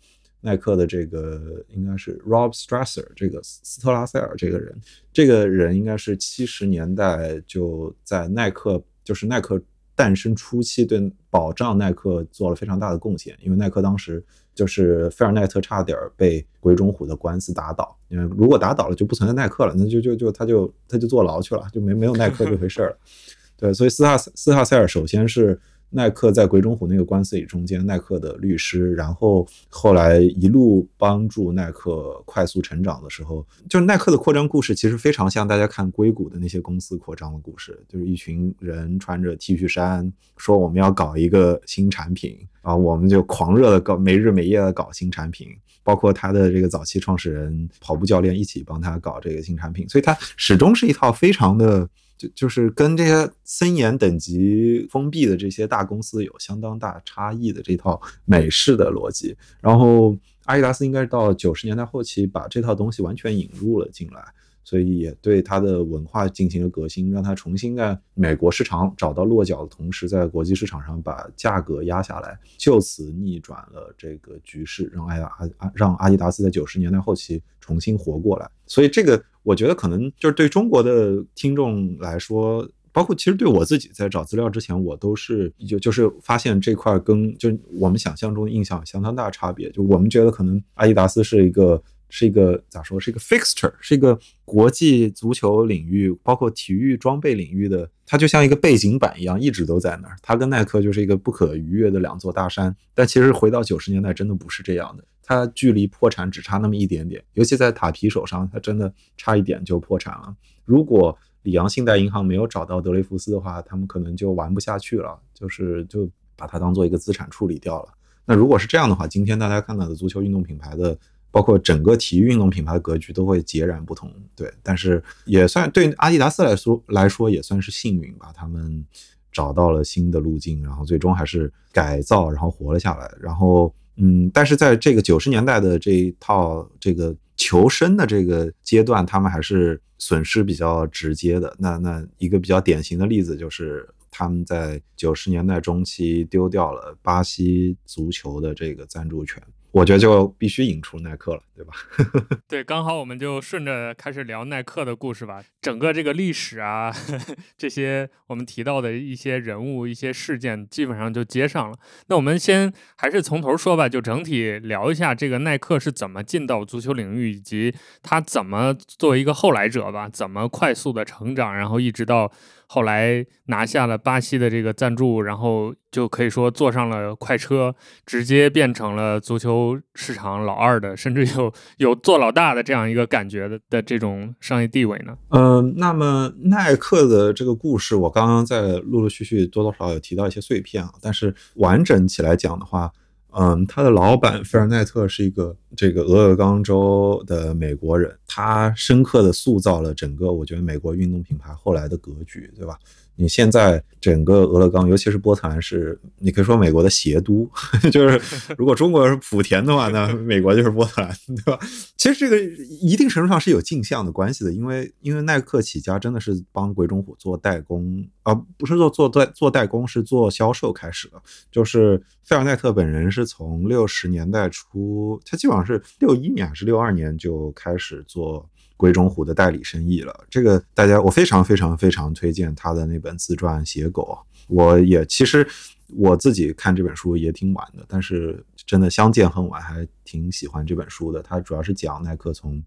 耐克的这个应该是 Rob Strasser，这个斯特拉塞尔这个人，这个人应该是七十年代就在耐克，就是耐克诞生初期，对保障耐克做了非常大的贡献。因为耐克当时就是菲尔奈特差点被鬼冢虎的官司打倒，因为如果打倒了就不存在耐克了，那就就就他就他就坐牢去了，就没没有耐克这回事了。(laughs) 对，所以斯哈斯哈塞尔首先是。耐克在鬼冢虎那个官司里中间，耐克的律师，然后后来一路帮助耐克快速成长的时候，就是耐克的扩张故事其实非常像大家看硅谷的那些公司扩张的故事，就是一群人穿着 T 恤衫说我们要搞一个新产品啊，我们就狂热的搞，没日没夜的搞新产品，包括他的这个早期创始人跑步教练一起帮他搞这个新产品，所以他始终是一套非常的。就就是跟这些森严等级封闭的这些大公司有相当大差异的这套美式的逻辑，然后阿迪达斯应该是到九十年代后期把这套东西完全引入了进来。所以也对它的文化进行了革新，让它重新在美国市场找到落脚的同时，在国际市场上把价格压下来，就此逆转了这个局势，让阿阿阿让阿迪达斯在九十年代后期重新活过来。所以这个我觉得可能就是对中国的听众来说，包括其实对我自己在找资料之前，我都是就就是发现这块跟就我们想象中的印象相当大差别。就我们觉得可能阿迪达斯是一个。是一个咋说？是一个 fixture，是一个国际足球领域，包括体育装备领域的，它就像一个背景板一样，一直都在那儿。它跟耐克就是一个不可逾越的两座大山。但其实回到九十年代，真的不是这样的。它距离破产只差那么一点点，尤其在塔皮手上，它真的差一点就破产了。如果里昂信贷银行没有找到德雷福斯的话，他们可能就玩不下去了，就是就把它当做一个资产处理掉了。那如果是这样的话，今天大家看到的足球运动品牌的。包括整个体育运动品牌的格局都会截然不同，对，但是也算对阿迪达斯来说来说也算是幸运吧，他们找到了新的路径，然后最终还是改造，然后活了下来。然后，嗯，但是在这个九十年代的这一套这个求生的这个阶段，他们还是损失比较直接的。那那一个比较典型的例子就是他们在九十年代中期丢掉了巴西足球的这个赞助权。我觉得就必须引出耐克了，对吧？(laughs) 对，刚好我们就顺着开始聊耐克的故事吧。整个这个历史啊，(laughs) 这些我们提到的一些人物、一些事件，基本上就接上了。那我们先还是从头说吧，就整体聊一下这个耐克是怎么进到足球领域，以及他怎么作为一个后来者吧，怎么快速的成长，然后一直到。后来拿下了巴西的这个赞助，然后就可以说坐上了快车，直接变成了足球市场老二的，甚至有有做老大的这样一个感觉的的这种商业地位呢。呃，那么耐克的这个故事，我刚刚在陆陆续续多多少少有提到一些碎片啊，但是完整起来讲的话。嗯，他的老板菲尔奈特是一个这个俄勒冈州的美国人，他深刻的塑造了整个我觉得美国运动品牌后来的格局，对吧？你现在整个俄勒冈，尤其是波特兰，是你可以说美国的鞋都，(laughs) 就是如果中国是莆田的话，那美国就是波特兰，对吧？其实这个一定程度上是有镜像的关系的，因为因为耐克起家真的是帮鬼冢虎做代工，而不是做做代做代工，是做销售开始的。就是费尔奈特本人是从六十年代初，他基本上是六一年还是六二年就开始做。鬼冢虎的代理生意了，这个大家我非常非常非常推荐他的那本自传《写狗》。我也其实我自己看这本书也挺晚的，但是真的相见恨晚，还挺喜欢这本书的。它主要是讲耐克从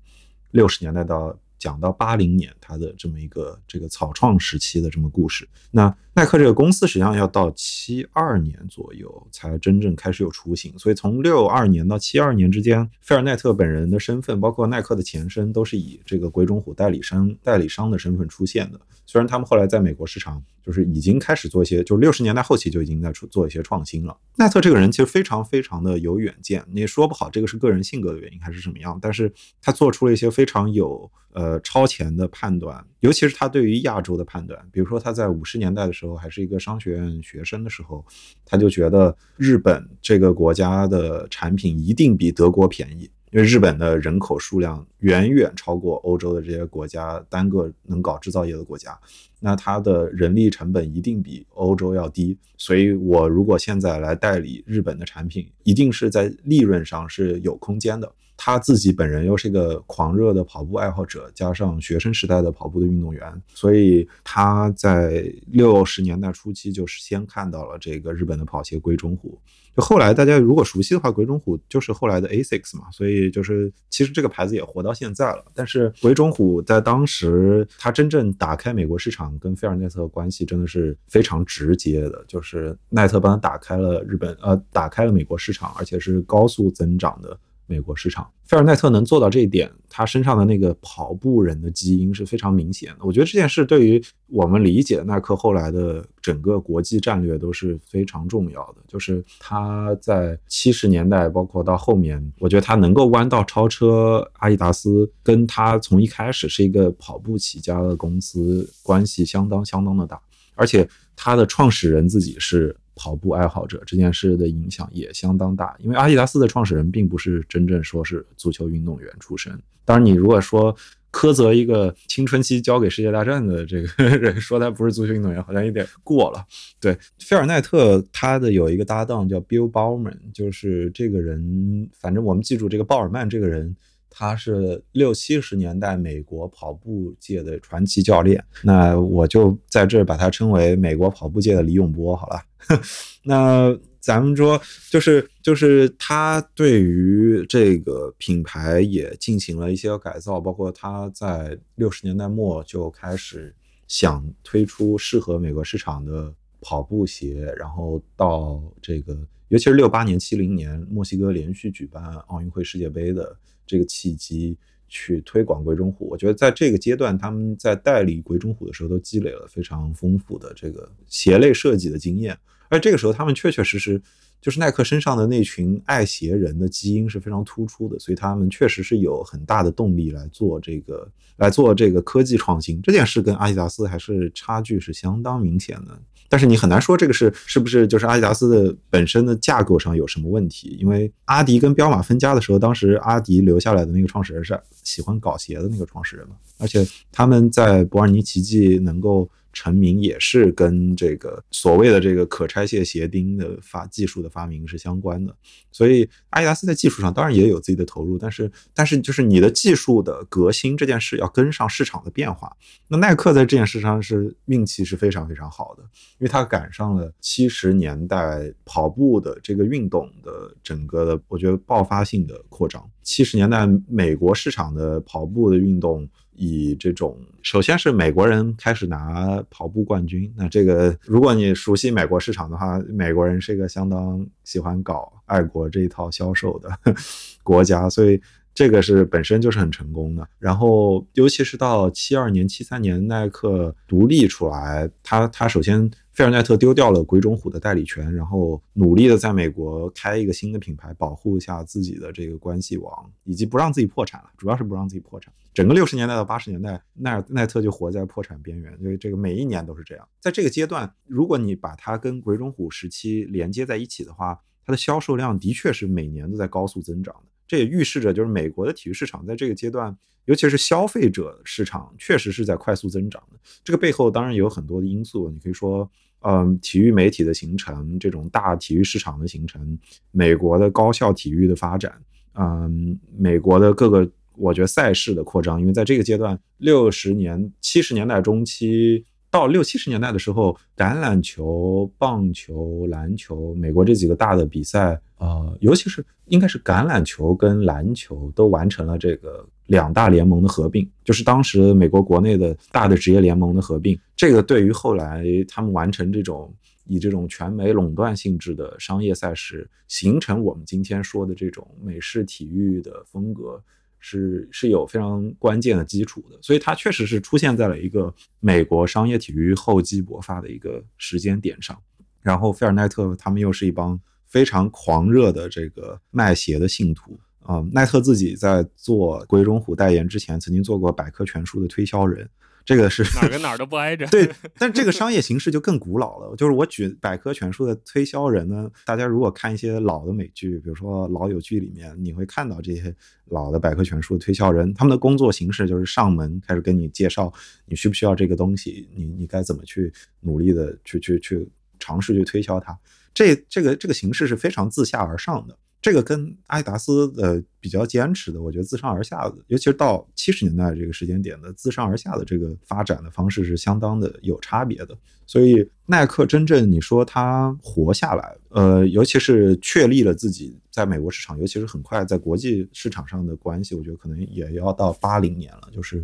六十年代到。讲到八零年，他的这么一个这个草创时期的这么故事。那耐克这个公司实际上要到七二年左右才真正开始有雏形，所以从六二年到七二年之间，菲尔奈特本人的身份，包括耐克的前身，都是以这个鬼冢虎代理商代理商的身份出现的。虽然他们后来在美国市场就是已经开始做一些，就是六十年代后期就已经在出做一些创新了。奈特这个人其实非常非常的有远见，你也说不好这个是个人性格的原因还是什么样，但是他做出了一些非常有呃超前的判断，尤其是他对于亚洲的判断。比如说他在五十年代的时候还是一个商学院学生的时候，他就觉得日本这个国家的产品一定比德国便宜。因为日本的人口数量远远超过欧洲的这些国家单个能搞制造业的国家，那它的人力成本一定比欧洲要低。所以我如果现在来代理日本的产品，一定是在利润上是有空间的。他自己本人又是一个狂热的跑步爱好者，加上学生时代的跑步的运动员，所以他在六十年代初期就是先看到了这个日本的跑鞋鬼冢虎。就后来大家如果熟悉的话，鬼冢虎就是后来的 Asics 嘛，所以就是其实这个牌子也活到现在了。但是鬼冢虎在当时，它真正打开美国市场跟菲尔奈特的关系真的是非常直接的，就是奈特帮他打开了日本呃打开了美国市场，而且是高速增长的。美国市场，费尔奈特能做到这一点，他身上的那个跑步人的基因是非常明显的。我觉得这件事对于我们理解耐克后来的整个国际战略都是非常重要的。就是他在七十年代，包括到后面，我觉得他能够弯道超车阿迪达斯，跟他从一开始是一个跑步起家的公司关系相当相当的大，而且他的创始人自己是。跑步爱好者这件事的影响也相当大，因为阿迪达斯的创始人并不是真正说是足球运动员出身。当然，你如果说苛责一个青春期交给世界大战的这个 (laughs) 人，说他不是足球运动员，好像有点过了。对，菲尔奈特他的有一个搭档叫 Bill Bowman，就是这个人，反正我们记住这个鲍尔曼这个人。他是六七十年代美国跑步界的传奇教练，那我就在这儿把他称为美国跑步界的李永波，好了。(laughs) 那咱们说，就是就是他对于这个品牌也进行了一些改造，包括他在六十年代末就开始想推出适合美国市场的跑步鞋，然后到这个，尤其是六八年、七零年墨西哥连续举办奥运会、世界杯的。这个契机去推广鬼冢虎，我觉得在这个阶段，他们在代理鬼冢虎的时候，都积累了非常丰富的这个鞋类设计的经验。而这个时候，他们确确实实就是耐克身上的那群爱鞋人的基因是非常突出的，所以他们确实是有很大的动力来做这个来做这个科技创新。这件事跟阿迪达斯还是差距是相当明显的。但是你很难说这个是是不是就是阿迪达斯的本身的架构上有什么问题，因为阿迪跟彪马分家的时候，当时阿迪留下来的那个创始人是喜欢搞鞋的那个创始人嘛，而且他们在伯尔尼奇迹能够。成名也是跟这个所谓的这个可拆卸鞋钉的发技术的发明是相关的，所以阿迪达斯在技术上当然也有自己的投入，但是但是就是你的技术的革新这件事要跟上市场的变化。那耐克在这件事上是运气是非常非常好的，因为它赶上了七十年代跑步的这个运动的整个的我觉得爆发性的扩张。七十年代美国市场的跑步的运动。以这种，首先是美国人开始拿跑步冠军。那这个，如果你熟悉美国市场的话，美国人是一个相当喜欢搞爱国这一套销售的 (laughs) 国家，所以这个是本身就是很成功的。然后，尤其是到七二年、七三年，耐克独立出来，他他首先。费尔奈特丢掉了鬼冢虎的代理权，然后努力的在美国开一个新的品牌，保护一下自己的这个关系网，以及不让自己破产了，主要是不让自己破产。整个六十年代到八十年代，奈奈特就活在破产边缘，因为这个每一年都是这样。在这个阶段，如果你把它跟鬼冢虎时期连接在一起的话，它的销售量的确是每年都在高速增长的。这也预示着，就是美国的体育市场在这个阶段，尤其是消费者市场，确实是在快速增长的。这个背后当然有很多的因素，你可以说。嗯，体育媒体的形成，这种大体育市场的形成，美国的高校体育的发展，嗯，美国的各个我觉得赛事的扩张，因为在这个阶段，六十年、七十年代中期到六七十年代的时候，橄榄球、棒球、篮球，美国这几个大的比赛，呃，尤其是应该是橄榄球跟篮球都完成了这个。两大联盟的合并，就是当时美国国内的大的职业联盟的合并。这个对于后来他们完成这种以这种全美垄断性质的商业赛事，形成我们今天说的这种美式体育的风格，是是有非常关键的基础的。所以它确实是出现在了一个美国商业体育厚积薄发的一个时间点上。然后菲尔奈特他们又是一帮非常狂热的这个卖鞋的信徒。啊，奈特自己在做鬼冢虎代言之前，曾经做过百科全书的推销人。这个是哪跟哪儿都不挨着。对，但这个商业形式就更古老了。就是我举百科全书的推销人呢，大家如果看一些老的美剧，比如说《老友剧》里面，你会看到这些老的百科全书的推销人，他们的工作形式就是上门开始跟你介绍你需不需要这个东西，你你该怎么去努力的去去去尝试去推销它。这这个这个形式是非常自下而上的。这个跟阿迪达斯的比较坚持的，我觉得自上而下的，尤其是到七十年代这个时间点的自上而下的这个发展的方式是相当的有差别的。所以耐克真正你说它活下来，呃，尤其是确立了自己在美国市场，尤其是很快在国际市场上的关系，我觉得可能也要到八零年了，就是。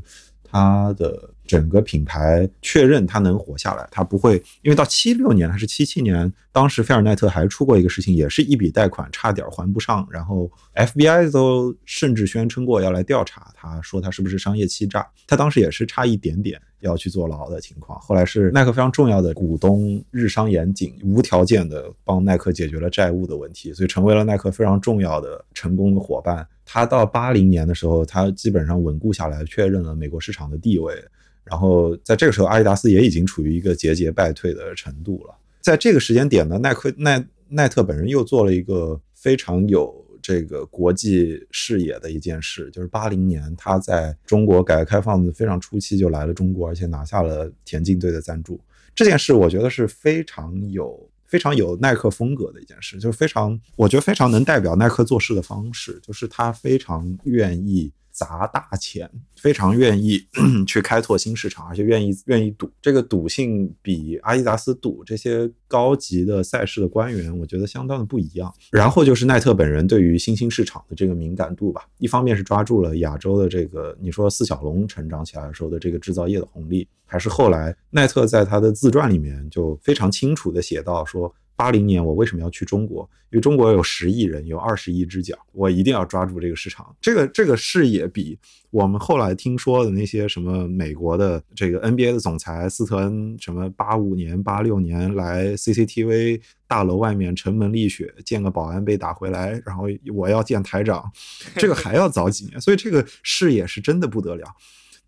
它的整个品牌确认它能活下来，它不会因为到七六年还是七七年，当时菲尔奈特还出过一个事情，也是一笔贷款差点还不上，然后 FBI 都甚至宣称过要来调查，他说他是不是商业欺诈，他当时也是差一点点要去坐牢的情况。后来是耐克非常重要的股东日商严谨，无条件的帮耐克解决了债务的问题，所以成为了耐克非常重要的成功的伙伴。他到八零年的时候，他基本上稳固下来，确认了美国市场的地位。然后在这个时候，阿迪达斯也已经处于一个节节败退的程度了。在这个时间点呢，耐克耐耐特本人又做了一个非常有这个国际视野的一件事，就是八零年他在中国改革开放的非常初期就来了中国，而且拿下了田径队的赞助。这件事我觉得是非常有。非常有耐克风格的一件事，就是非常，我觉得非常能代表耐克做事的方式，就是他非常愿意。砸大钱，非常愿意 (clears throat) 去开拓新市场，而且愿意愿意赌。这个赌性比阿迪达斯赌这些高级的赛事的官员，我觉得相当的不一样。然后就是奈特本人对于新兴市场的这个敏感度吧，一方面是抓住了亚洲的这个你说四小龙成长起来的时候的这个制造业的红利，还是后来奈特在他的自传里面就非常清楚的写到说。八零年，我为什么要去中国？因为中国有十亿人，有二十亿只脚，我一定要抓住这个市场。这个这个视野比我们后来听说的那些什么美国的这个 NBA 的总裁斯特恩，什么八五年、八六年来 CCTV 大楼外面城门立雪，见个保安被打回来，然后我要见台长，这个还要早几年。所以这个视野是真的不得了。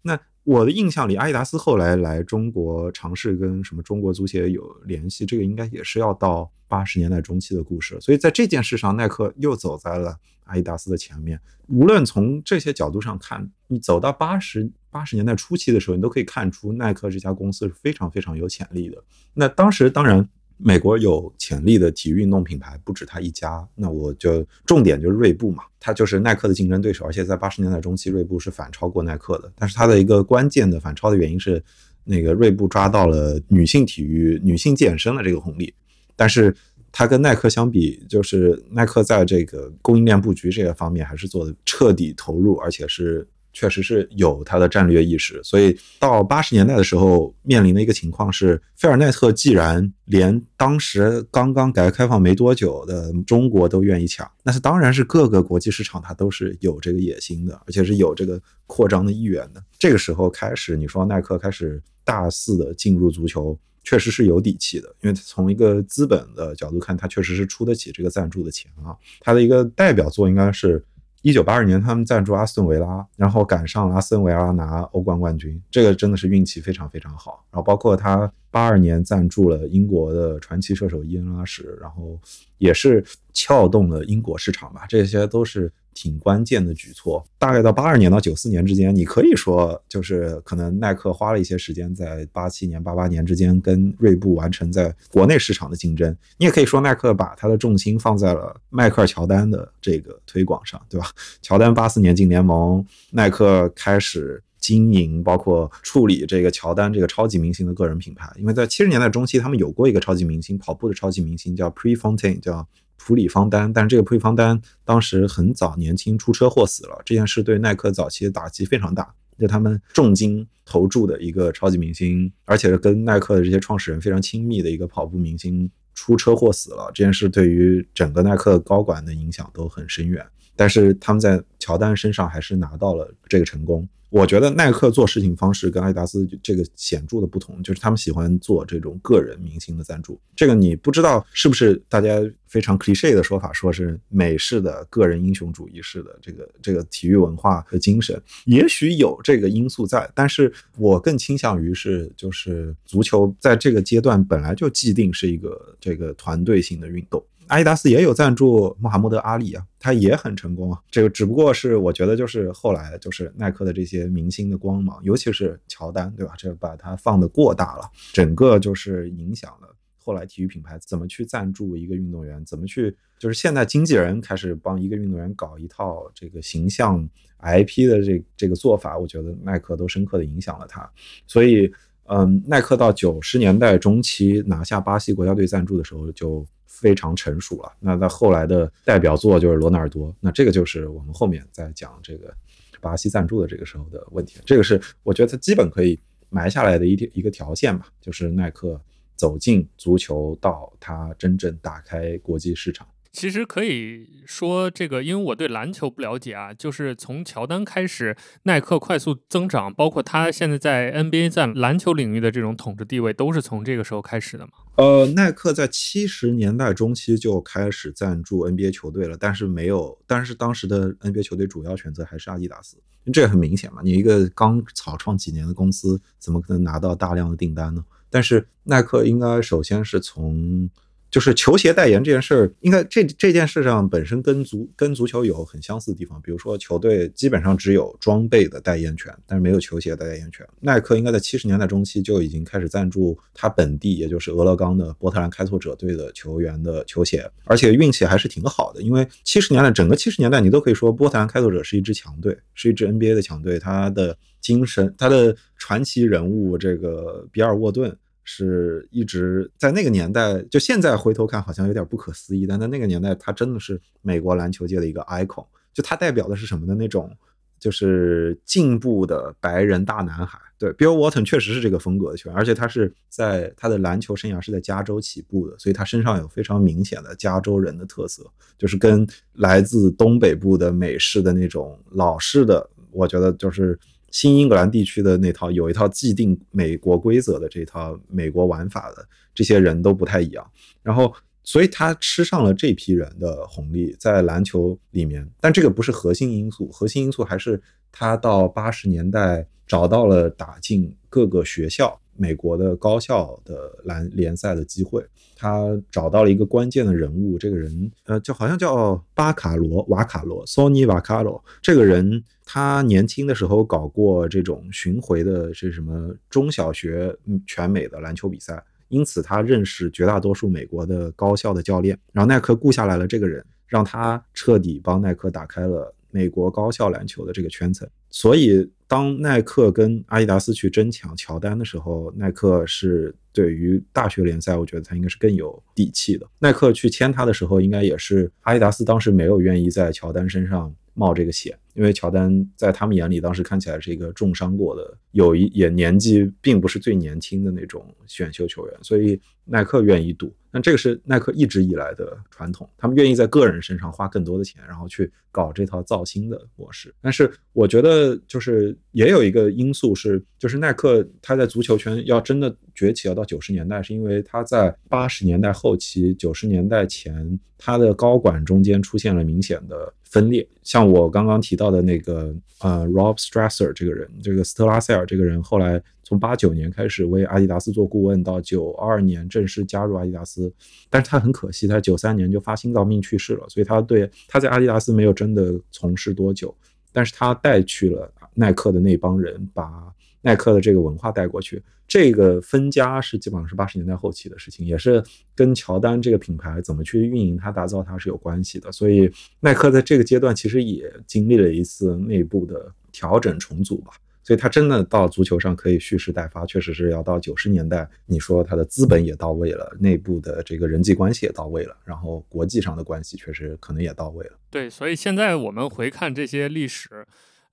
那。我的印象里，阿迪达斯后来来中国尝试跟什么中国足协有联系，这个应该也是要到八十年代中期的故事。所以在这件事上，耐克又走在了阿迪达斯的前面。无论从这些角度上看，你走到八十八十年代初期的时候，你都可以看出耐克这家公司是非常非常有潜力的。那当时当然。美国有潜力的体育运动品牌不止他一家，那我就重点就是锐步嘛，它就是耐克的竞争对手，而且在八十年代中期，锐步是反超过耐克的。但是它的一个关键的反超的原因是，那个锐步抓到了女性体育、女性健身的这个红利，但是它跟耐克相比，就是耐克在这个供应链布局这个方面还是做的彻底投入，而且是。确实是有它的战略意识，所以到八十年代的时候，面临的一个情况是，菲尔奈特既然连当时刚刚改革开放没多久的中国都愿意抢，那是当然是各个国际市场它都是有这个野心的，而且是有这个扩张的意愿的。这个时候开始，你说耐克开始大肆的进入足球，确实是有底气的，因为从一个资本的角度看，他确实是出得起这个赞助的钱啊。他的一个代表作应该是。一九八二年，他们赞助阿斯顿维拉，然后赶上了阿斯顿维拉拿欧冠冠军，这个真的是运气非常非常好。然后包括他八二年赞助了英国的传奇射手伊恩拉什，然后也是撬动了英国市场吧，这些都是。挺关键的举措，大概到八二年到九四年之间，你可以说就是可能耐克花了一些时间在八七年、八八年之间跟锐步完成在国内市场的竞争。你也可以说耐克把它的重心放在了迈克尔乔丹的这个推广上，对吧？(laughs) 乔丹八四年进联盟，耐克开始经营，包括处理这个乔丹这个超级明星的个人品牌。因为在七十年代中期，他们有过一个超级明星，跑步的超级明星叫 Prefontaine，叫。普里方丹，但是这个普里方丹当时很早年轻出车祸死了，这件事对耐克早期的打击非常大。就他们重金投注的一个超级明星，而且是跟耐克的这些创始人非常亲密的一个跑步明星出车祸死了，这件事对于整个耐克高管的影响都很深远。但是他们在乔丹身上还是拿到了这个成功。我觉得耐克做事情方式跟阿迪达斯这个显著的不同，就是他们喜欢做这种个人明星的赞助。这个你不知道是不是大家非常 cliche 的说法，说是美式的个人英雄主义式的这个这个体育文化和精神，也许有这个因素在，但是我更倾向于是就是足球在这个阶段本来就既定是一个这个团队性的运动。阿迪达斯也有赞助穆罕默德·阿里啊，他也很成功啊。这个只不过是我觉得就是后来就是耐克的这些明星的光芒，尤其是乔丹，对吧？这把他放得过大了，整个就是影响了后来体育品牌怎么去赞助一个运动员，怎么去就是现在经纪人开始帮一个运动员搞一套这个形象 IP 的这这个做法，我觉得耐克都深刻的影响了他。所以，嗯，耐克到九十年代中期拿下巴西国家队赞助的时候就。非常成熟了。那在后来的代表作就是罗纳尔多。那这个就是我们后面在讲这个巴西赞助的这个时候的问题。这个是我觉得它基本可以埋下来的一条一个条线吧，就是耐克走进足球到它真正打开国际市场。其实可以说，这个因为我对篮球不了解啊，就是从乔丹开始，耐克快速增长，包括他现在在 NBA 在篮球领域的这种统治地位，都是从这个时候开始的嘛。呃，耐克在七十年代中期就开始赞助 NBA 球队了，但是没有，但是当时的 NBA 球队主要选择还是阿迪达斯，这也很明显嘛。你一个刚草创几年的公司，怎么可能拿到大量的订单呢？但是耐克应该首先是从。就是球鞋代言这件事儿，应该这这件事上本身跟足跟足球有很相似的地方。比如说，球队基本上只有装备的代言权，但是没有球鞋的代言权。耐克应该在七十年代中期就已经开始赞助他本地，也就是俄勒冈的波特兰开拓者队的球员的球鞋，而且运气还是挺好的。因为七十年代整个七十年代，你都可以说波特兰开拓者是一支强队，是一支 NBA 的强队。他的精神，他的传奇人物这个比尔沃顿。是一直在那个年代，就现在回头看好像有点不可思议，但在那个年代，他真的是美国篮球界的一个 icon。就他代表的是什么的那种，就是进步的白人大男孩。对，Bill Walton 确实是这个风格的球员，而且他是在他的篮球生涯是在加州起步的，所以他身上有非常明显的加州人的特色，就是跟来自东北部的美式的那种老式的，我觉得就是。新英格兰地区的那套有一套既定美国规则的这套美国玩法的这些人都不太一样，然后所以他吃上了这批人的红利，在篮球里面，但这个不是核心因素，核心因素还是他到八十年代找到了打进各个学校。美国的高校的篮联赛的机会，他找到了一个关键的人物，这个人呃，就好像叫巴卡罗瓦卡罗索尼瓦卡罗。这个人他年轻的时候搞过这种巡回的这什么中小学全美的篮球比赛，因此他认识绝大多数美国的高校的教练。然后耐克雇下来了这个人，让他彻底帮耐克打开了美国高校篮球的这个圈层，所以。当耐克跟阿迪达斯去争抢乔丹的时候，耐克是对于大学联赛，我觉得他应该是更有底气的。耐克去签他的时候，应该也是阿迪达斯当时没有愿意在乔丹身上冒这个险，因为乔丹在他们眼里当时看起来是一个重伤过的，有一也年纪并不是最年轻的那种选秀球员，所以耐克愿意赌。但这个是耐克一直以来的传统，他们愿意在个人身上花更多的钱，然后去搞这套造星的模式。但是我觉得，就是也有一个因素是，就是耐克他在足球圈要真的崛起，要到九十年代，是因为他在八十年代后期、九十年代前，他的高管中间出现了明显的分裂。像我刚刚提到的那个呃，Rob Strasser 这个人，这个斯特拉塞尔这个人，后来。从八九年开始为阿迪达斯做顾问，到九二年正式加入阿迪达斯，但是他很可惜，他九三年就发心脏病去世了，所以他对他在阿迪达斯没有真的从事多久，但是他带去了耐克的那帮人，把耐克的这个文化带过去。这个分家是基本上是八十年代后期的事情，也是跟乔丹这个品牌怎么去运营它、打造它是有关系的。所以耐克在这个阶段其实也经历了一次内部的调整重组吧。所以他真的到足球上可以蓄势待发，确实是要到九十年代。你说他的资本也到位了，内部的这个人际关系也到位了，然后国际上的关系确实可能也到位了。对，所以现在我们回看这些历史，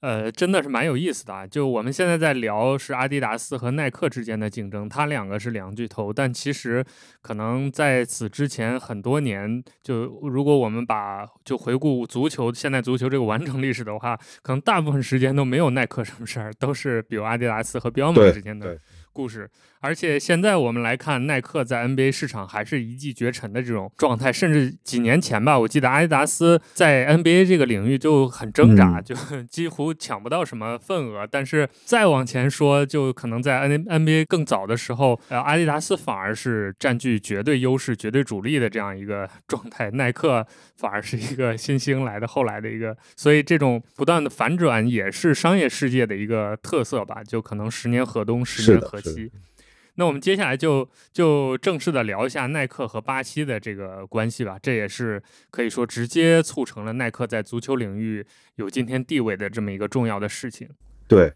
呃，真的是蛮有意思的啊！就我们现在在聊是阿迪达斯和耐克之间的竞争，它两个是两巨头，但其实可能在此之前很多年，就如果我们把就回顾足球现代足球这个完整历史的话，可能大部分时间都没有耐克什么事儿，都是比如阿迪达斯和彪马之间的故事。而且现在我们来看，耐克在 NBA 市场还是一骑绝尘的这种状态，甚至几年前吧，我记得阿迪达斯在 NBA 这个领域就很挣扎，就 (laughs) 几乎抢不到什么份额。但是再往前说，就可能在 N NBA 更早的时候，呃，阿迪达斯反而是占据绝对优势、绝对主力的这样一个状态，耐克反而是一个新兴来的后来的一个，所以这种不断的反转也是商业世界的一个特色吧，就可能十年河东，十年河西。那我们接下来就就正式的聊一下耐克和巴西的这个关系吧，这也是可以说直接促成了耐克在足球领域有今天地位的这么一个重要的事情。对，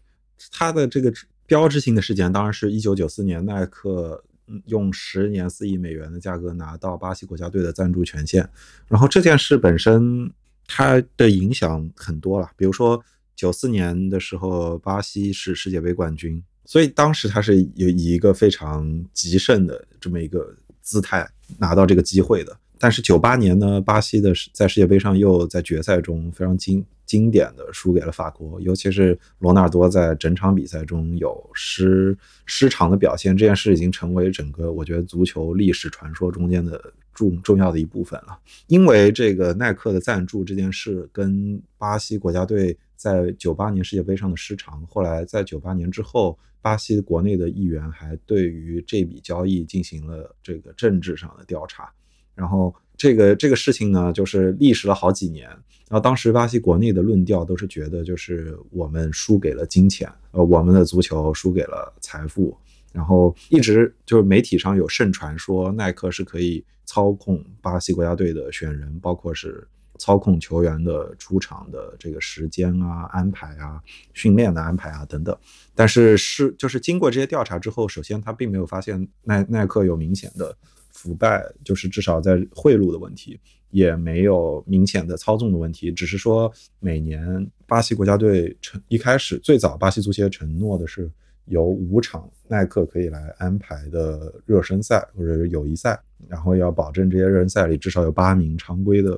它的这个标志性的事件当然是一九九四年耐克用十年四亿美元的价格拿到巴西国家队的赞助权限，然后这件事本身它的影响很多了，比如说九四年的时候巴西是世界杯冠军。所以当时他是有以一个非常极盛的这么一个姿态拿到这个机会的，但是九八年呢，巴西的在世界杯上又在决赛中非常经经典的输给了法国，尤其是罗纳尔多在整场比赛中有失失常的表现，这件事已经成为整个我觉得足球历史传说中间的重重要的一部分了。因为这个耐克的赞助这件事跟巴西国家队在九八年世界杯上的失常，后来在九八年之后。巴西国内的议员还对于这笔交易进行了这个政治上的调查，然后这个这个事情呢，就是历时了好几年。然后当时巴西国内的论调都是觉得，就是我们输给了金钱，呃，我们的足球输给了财富。然后一直就是媒体上有盛传说，耐克是可以操控巴西国家队的选人，包括是。操控球员的出场的这个时间啊、安排啊、训练的安排啊等等，但是是就是经过这些调查之后，首先他并没有发现耐耐克有明显的腐败，就是至少在贿赂的问题，也没有明显的操纵的问题，只是说每年巴西国家队承一开始最早巴西足协承诺的是有五场耐克可以来安排的热身赛或者是友谊赛，然后要保证这些热身赛里至少有八名常规的。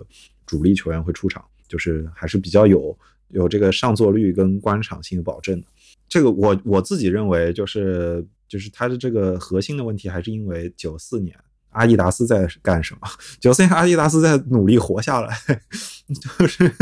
主力球员会出场，就是还是比较有有这个上座率跟观赏性的保证的。这个我我自己认为，就是就是他的这个核心的问题，还是因为九四年阿迪达斯在干什么？(laughs) 九四年阿迪达斯在努力活下来，(laughs) 就是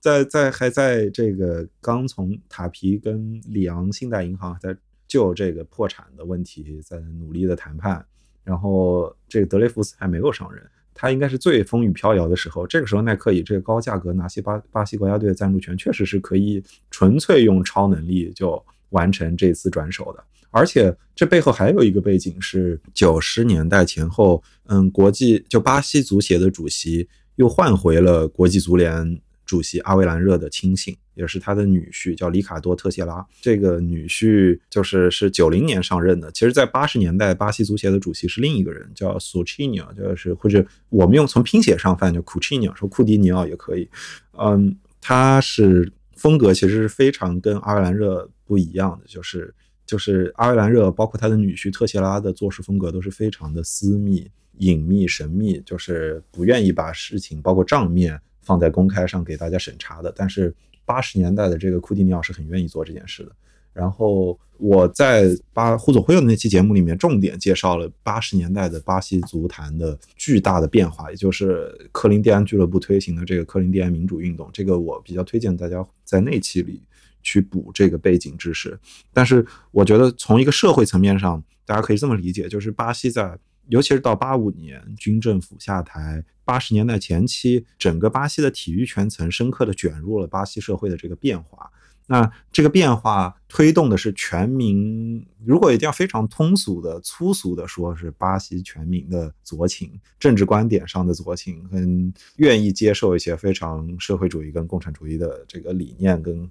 在在还在这个刚从塔皮跟里昂信贷银行在就这个破产的问题在努力的谈判，然后这个德雷福斯还没有上任。他应该是最风雨飘摇的时候，这个时候耐克以这个高价格拿下巴巴西国家队的赞助权，确实是可以纯粹用超能力就完成这次转手的。而且这背后还有一个背景是九十年代前后，嗯，国际就巴西足协的主席又换回了国际足联。主席阿维兰热的亲信，也是他的女婿，叫里卡多·特谢拉。这个女婿就是是九零年上任的。其实，在八十年代，巴西足协的主席是另一个人，叫索契尼奥，就是或者我们用从拼写上翻叫库契尼奥，说库迪尼奥也可以。嗯，他是风格其实是非常跟阿维兰热不一样的，就是就是阿维兰热包括他的女婿特谢拉的做事风格都是非常的私密、隐秘、神秘，就是不愿意把事情包括账面。放在公开上给大家审查的，但是八十年代的这个库蒂尼奥是很愿意做这件事的。然后我在巴胡佐辉的那期节目里面重点介绍了八十年代的巴西足坛的巨大的变化，也就是克林蒂安俱乐部推行的这个克林蒂安民主运动。这个我比较推荐大家在那期里去补这个背景知识。但是我觉得从一个社会层面上，大家可以这么理解，就是巴西在。尤其是到八五年军政府下台，八十年代前期，整个巴西的体育圈层深刻的卷入了巴西社会的这个变化。那这个变化推动的是全民，如果一定要非常通俗的、粗俗的说，是巴西全民的左倾，政治观点上的左倾，跟愿意接受一些非常社会主义跟共产主义的这个理念跟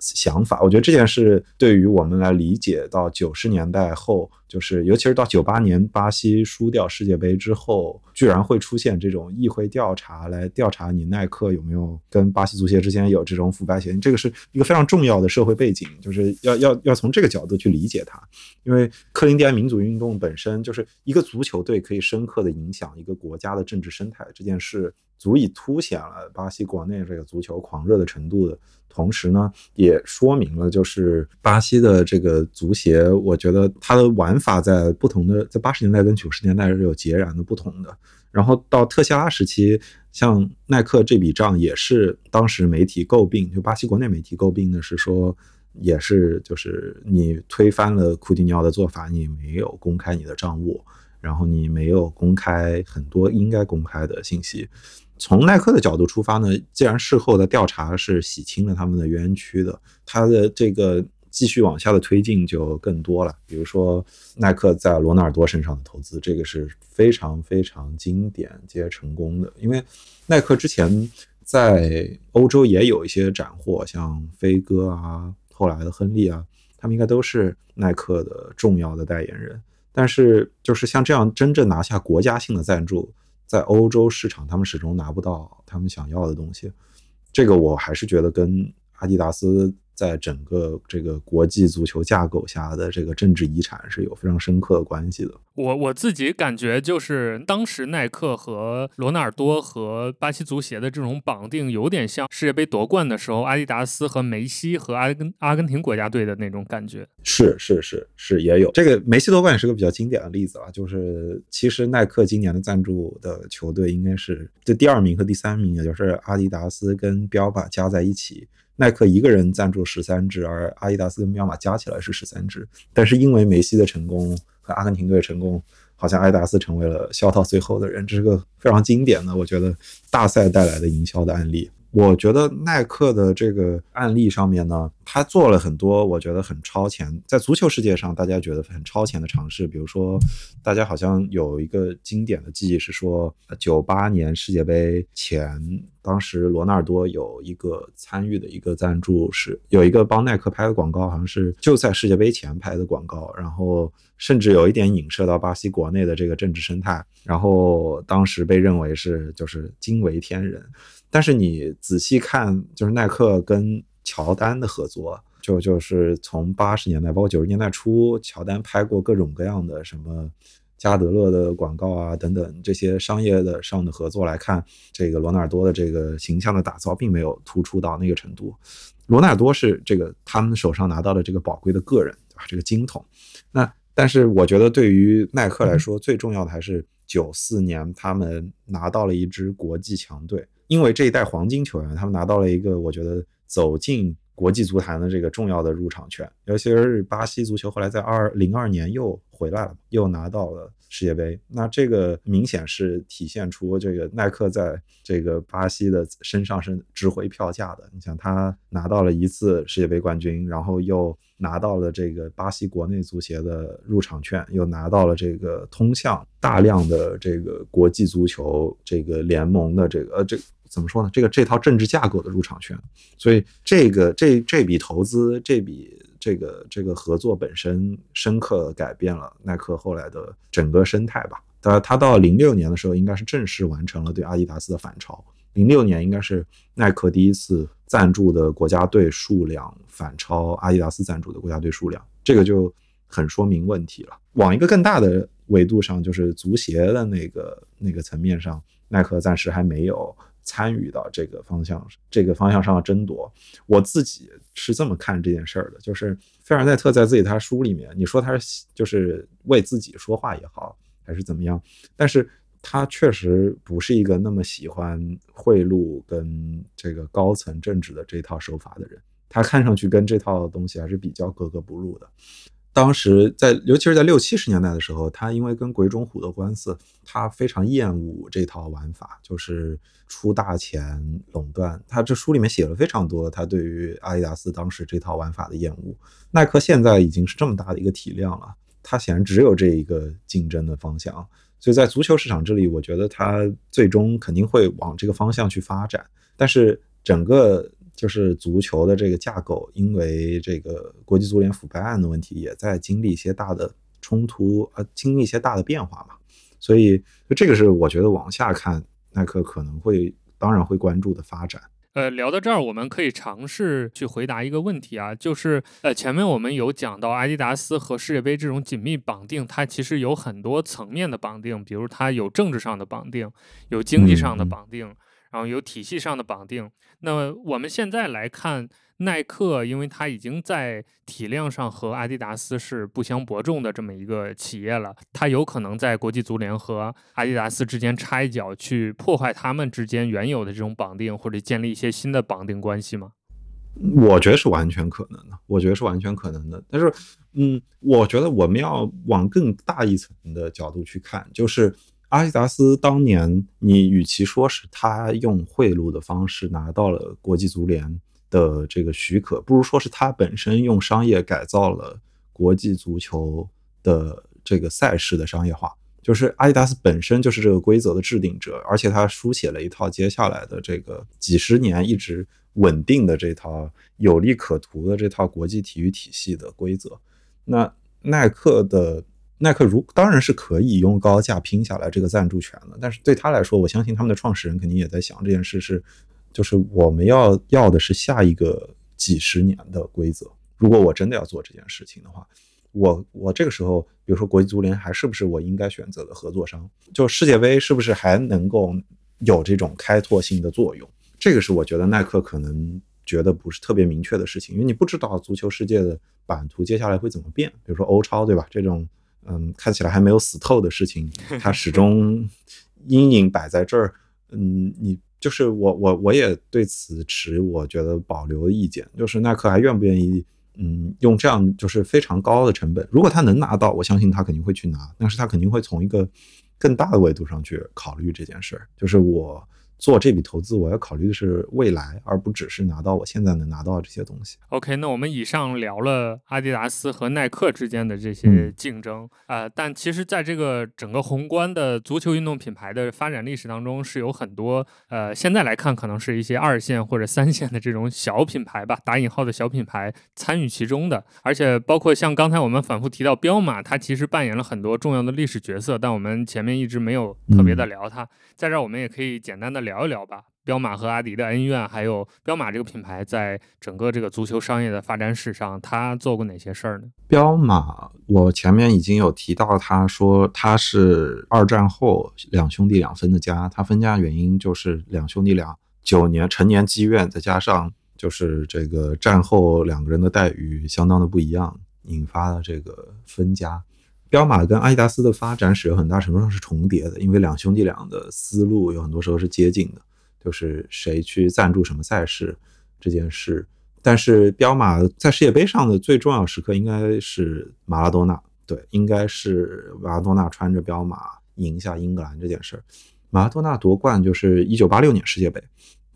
想法。我觉得这件事对于我们来理解到九十年代后，就是尤其是到九八年巴西输掉世界杯之后，居然会出现这种议会调查来调查你耐克有没有跟巴西足协之间有这种腐败嫌疑，这个是一个非常重要的社会背景，就是要要要从这个角度去理解它。因为克林蒂安民主运动本身就是一个足球队可以深刻的影响一个国家的政治生态这件事。足以凸显了巴西国内这个足球狂热的程度的同时呢，也说明了就是巴西的这个足协，我觉得它的玩法在不同的在八十年代跟九十年代是有截然的不同的。然后到特谢拉时期，像耐克这笔账也是当时媒体诟病，就巴西国内媒体诟病的是说，也是就是你推翻了库蒂尼奥的做法，你没有公开你的账务，然后你没有公开很多应该公开的信息。从耐克的角度出发呢，既然事后的调查是洗清了他们的冤屈的，他的这个继续往下的推进就更多了。比如说耐克在罗纳尔多身上的投资，这个是非常非常经典且成功的。因为耐克之前在欧洲也有一些斩获，像飞哥啊，后来的亨利啊，他们应该都是耐克的重要的代言人。但是就是像这样真正拿下国家性的赞助。在欧洲市场，他们始终拿不到他们想要的东西，这个我还是觉得跟阿迪达斯。在整个这个国际足球架构下的这个政治遗产是有非常深刻的关系的。我我自己感觉就是当时耐克和罗纳尔多和巴西足协的这种绑定，有点像世界杯夺冠的时候阿迪达斯和梅西和阿根阿根廷国家队的那种感觉。是是是是，也有这个梅西夺冠也是个比较经典的例子啊。就是其实耐克今年的赞助的球队应该是这第二名和第三名，也就是阿迪达斯跟标靶加在一起。耐克一个人赞助十三支，而阿迪达斯跟彪马加起来是十三支。但是因为梅西的成功和阿根廷队的成功，好像阿迪达斯成为了笑到最后的人。这是个非常经典的，我觉得大赛带来的营销的案例。我觉得耐克的这个案例上面呢，他做了很多我觉得很超前，在足球世界上大家觉得很超前的尝试。比如说，大家好像有一个经典的记忆是说，九八年世界杯前，当时罗纳尔多有一个参与的一个赞助，是有一个帮耐克拍的广告，好像是就在世界杯前拍的广告，然后甚至有一点影射到巴西国内的这个政治生态，然后当时被认为是就是惊为天人。但是你仔细看，就是耐克跟乔丹的合作，就就是从八十年代，包括九十年代初，乔丹拍过各种各样的什么加德乐的广告啊等等这些商业的上的合作来看，这个罗纳尔多的这个形象的打造并没有突出到那个程度。罗纳尔多是这个他们手上拿到的这个宝贵的个人，对吧？这个金童。那但是我觉得对于耐克来说，最重要的还是九四年他们拿到了一支国际强队。因为这一代黄金球员，他们拿到了一个我觉得走进国际足坛的这个重要的入场券，尤其是巴西足球后来在二零二年又回来了，又拿到了世界杯。那这个明显是体现出这个耐克在这个巴西的身上是值回票价的。你想，他拿到了一次世界杯冠军，然后又拿到了这个巴西国内足协的入场券，又拿到了这个通向大量的这个国际足球这个联盟的这个呃这。怎么说呢？这个这套政治架构的入场券，所以这个这这笔投资，这笔这个这个合作本身，深刻改变了耐克后来的整个生态吧。他他到零六年的时候，应该是正式完成了对阿迪达斯的反超。零六年应该是耐克第一次赞助的国家队数量反超阿迪达斯赞助的国家队数量，这个就很说明问题了。往一个更大的维度上，就是足协的那个那个层面上，耐克暂时还没有。参与到这个方向，这个方向上的争夺，我自己是这么看这件事儿的。就是菲尔奈特在自己他书里面，你说他是就是为自己说话也好，还是怎么样，但是他确实不是一个那么喜欢贿赂跟这个高层政治的这套手法的人。他看上去跟这套东西还是比较格格不入的。当时在，尤其是在六七十年代的时候，他因为跟鬼冢虎的官司，他非常厌恶这套玩法，就是出大钱垄断。他这书里面写了非常多他对于阿迪达斯当时这套玩法的厌恶。耐克现在已经是这么大的一个体量了，他显然只有这一个竞争的方向，所以在足球市场这里，我觉得他最终肯定会往这个方向去发展。但是整个就是足球的这个架构，因为这个国际足联腐败案的问题，也在经历一些大的冲突，呃，经历一些大的变化嘛。所以，这个是我觉得往下看，耐克可能会当然会关注的发展。呃，聊到这儿，我们可以尝试去回答一个问题啊，就是呃，前面我们有讲到阿迪达斯和世界杯这种紧密绑定，它其实有很多层面的绑定，比如它有政治上的绑定，有经济上的绑定，然后有体系上的绑定。那我们现在来看。耐克，因为它已经在体量上和阿迪达斯是不相伯仲的这么一个企业了，它有可能在国际足联和阿迪达斯之间插一脚，去破坏他们之间原有的这种绑定，或者建立一些新的绑定关系吗？我觉得是完全可能的，我觉得是完全可能的。但是，嗯，我觉得我们要往更大一层的角度去看，就是阿迪达斯当年，你与其说是他用贿赂的方式拿到了国际足联。的这个许可，不如说是他本身用商业改造了国际足球的这个赛事的商业化。就是阿迪达斯本身就是这个规则的制定者，而且他书写了一套接下来的这个几十年一直稳定的这套有利可图的这套国际体育体系的规则。那耐克的耐克如当然是可以用高价拼下来这个赞助权了，但是对他来说，我相信他们的创始人肯定也在想这件事是。就是我们要要的是下一个几十年的规则。如果我真的要做这件事情的话，我我这个时候，比如说国际足联还是不是我应该选择的合作商？就世界杯是不是还能够有这种开拓性的作用？这个是我觉得耐克可能觉得不是特别明确的事情，因为你不知道足球世界的版图接下来会怎么变。比如说欧超，对吧？这种嗯看起来还没有死透的事情，它始终阴影摆在这儿。嗯，你。就是我我我也对此持我觉得保留的意见，就是耐克还愿不愿意，嗯，用这样就是非常高的成本，如果他能拿到，我相信他肯定会去拿，但是他肯定会从一个更大的维度上去考虑这件事儿，就是我。做这笔投资，我要考虑的是未来，而不只是拿到我现在能拿到的这些东西。OK，那我们以上聊了阿迪达斯和耐克之间的这些竞争啊，但其实在这个整个宏观的足球运动品牌的发展历史当中，是有很多呃，现在来看可能是一些二线或者三线的这种小品牌吧，打引号的小品牌参与其中的，而且包括像刚才我们反复提到彪马，它其实扮演了很多重要的历史角色，但我们前面一直没有特别的聊它，在这儿我们也可以简单的。聊一聊吧，彪马和阿迪的恩怨，还有彪马这个品牌在整个这个足球商业的发展史上，他做过哪些事儿呢？彪马，我前面已经有提到，他说他是二战后两兄弟两分的家，他分家原因就是两兄弟俩九年成年积怨，再加上就是这个战后两个人的待遇相当的不一样，引发了这个分家。彪马跟阿迪达斯的发展史有很大程度上是重叠的，因为两兄弟俩的思路有很多时候是接近的，就是谁去赞助什么赛事这件事。但是彪马在世界杯上的最重要时刻应该是马拉多纳，对，应该是马拉多纳穿着彪马赢下英格兰这件事。马拉多纳夺冠就是一九八六年世界杯，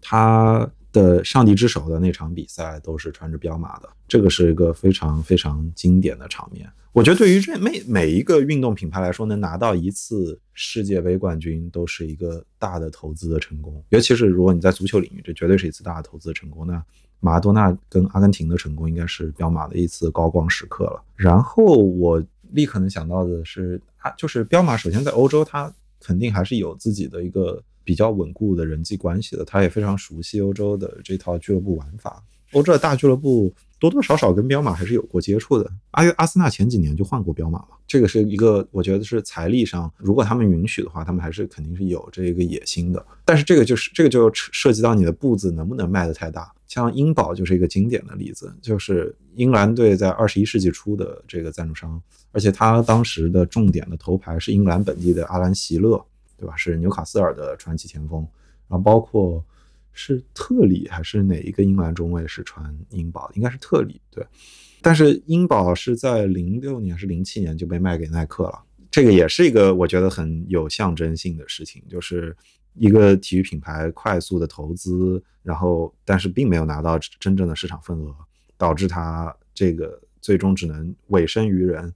他。的上帝之手的那场比赛都是穿着彪马的，这个是一个非常非常经典的场面。我觉得对于这每每一个运动品牌来说，能拿到一次世界杯冠军都是一个大的投资的成功。尤其是如果你在足球领域，这绝对是一次大的投资成功。那马拉多纳跟阿根廷的成功，应该是彪马的一次高光时刻了。然后我立刻能想到的是，啊，就是彪马首先在欧洲，它肯定还是有自己的一个。比较稳固的人际关系的，他也非常熟悉欧洲的这套俱乐部玩法。欧洲的大俱乐部多多少少跟彪马还是有过接触的。阿阿斯纳前几年就换过彪马嘛，这个是一个我觉得是财力上，如果他们允许的话，他们还是肯定是有这个野心的。但是这个就是这个就涉及到你的步子能不能迈得太大。像英宝就是一个经典的例子，就是英兰队在二十一世纪初的这个赞助商，而且他当时的重点的头牌是英格兰本地的阿兰席勒。对吧？是纽卡斯尔的传奇前锋，然后包括是特里还是哪一个英格兰中卫是传英宝？应该是特里。对，但是英宝是在零六年还是零七年就被卖给耐克了。这个也是一个我觉得很有象征性的事情，就是一个体育品牌快速的投资，然后但是并没有拿到真正的市场份额，导致它这个最终只能委身于人。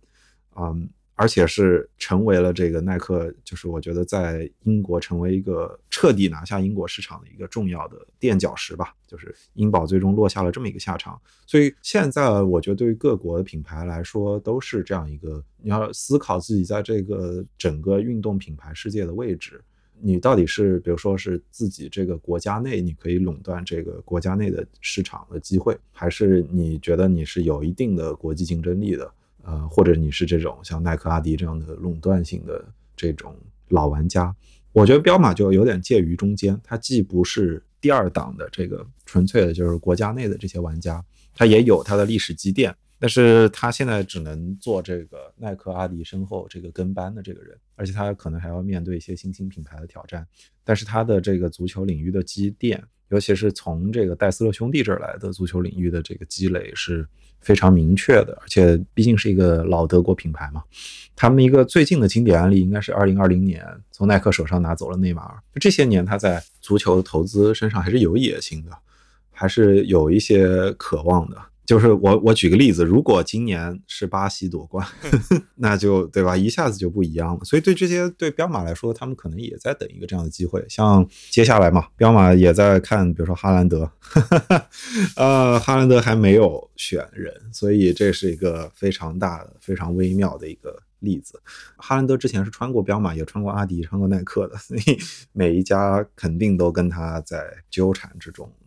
嗯。而且是成为了这个耐克，就是我觉得在英国成为一个彻底拿下英国市场的一个重要的垫脚石吧。就是英宝最终落下了这么一个下场。所以现在我觉得对于各国的品牌来说，都是这样一个，你要思考自己在这个整个运动品牌世界的位置。你到底是，比如说是自己这个国家内你可以垄断这个国家内的市场的机会，还是你觉得你是有一定的国际竞争力的？呃，或者你是这种像耐克、阿迪这样的垄断性的这种老玩家？我觉得彪马就有点介于中间，它既不是第二档的这个纯粹的就是国家内的这些玩家，它也有它的历史积淀。但是他现在只能做这个耐克、阿迪身后这个跟班的这个人，而且他可能还要面对一些新兴品牌的挑战。但是他的这个足球领域的积淀，尤其是从这个戴斯勒兄弟这儿来的足球领域的这个积累是非常明确的。而且毕竟是一个老德国品牌嘛，他们一个最近的经典案例应该是二零二零年从耐克手上拿走了内马尔。就这些年他在足球投资身上还是有野心的，还是有一些渴望的。就是我我举个例子，如果今年是巴西夺冠，(laughs) 那就对吧，一下子就不一样了。所以对这些对彪马来说，他们可能也在等一个这样的机会。像接下来嘛，彪马也在看，比如说哈兰德，(laughs) 呃，哈兰德还没有选人，所以这是一个非常大的、非常微妙的一个例子。哈兰德之前是穿过彪马，也穿过阿迪，穿过耐克的，所以每一家肯定都跟他在纠缠之中，对。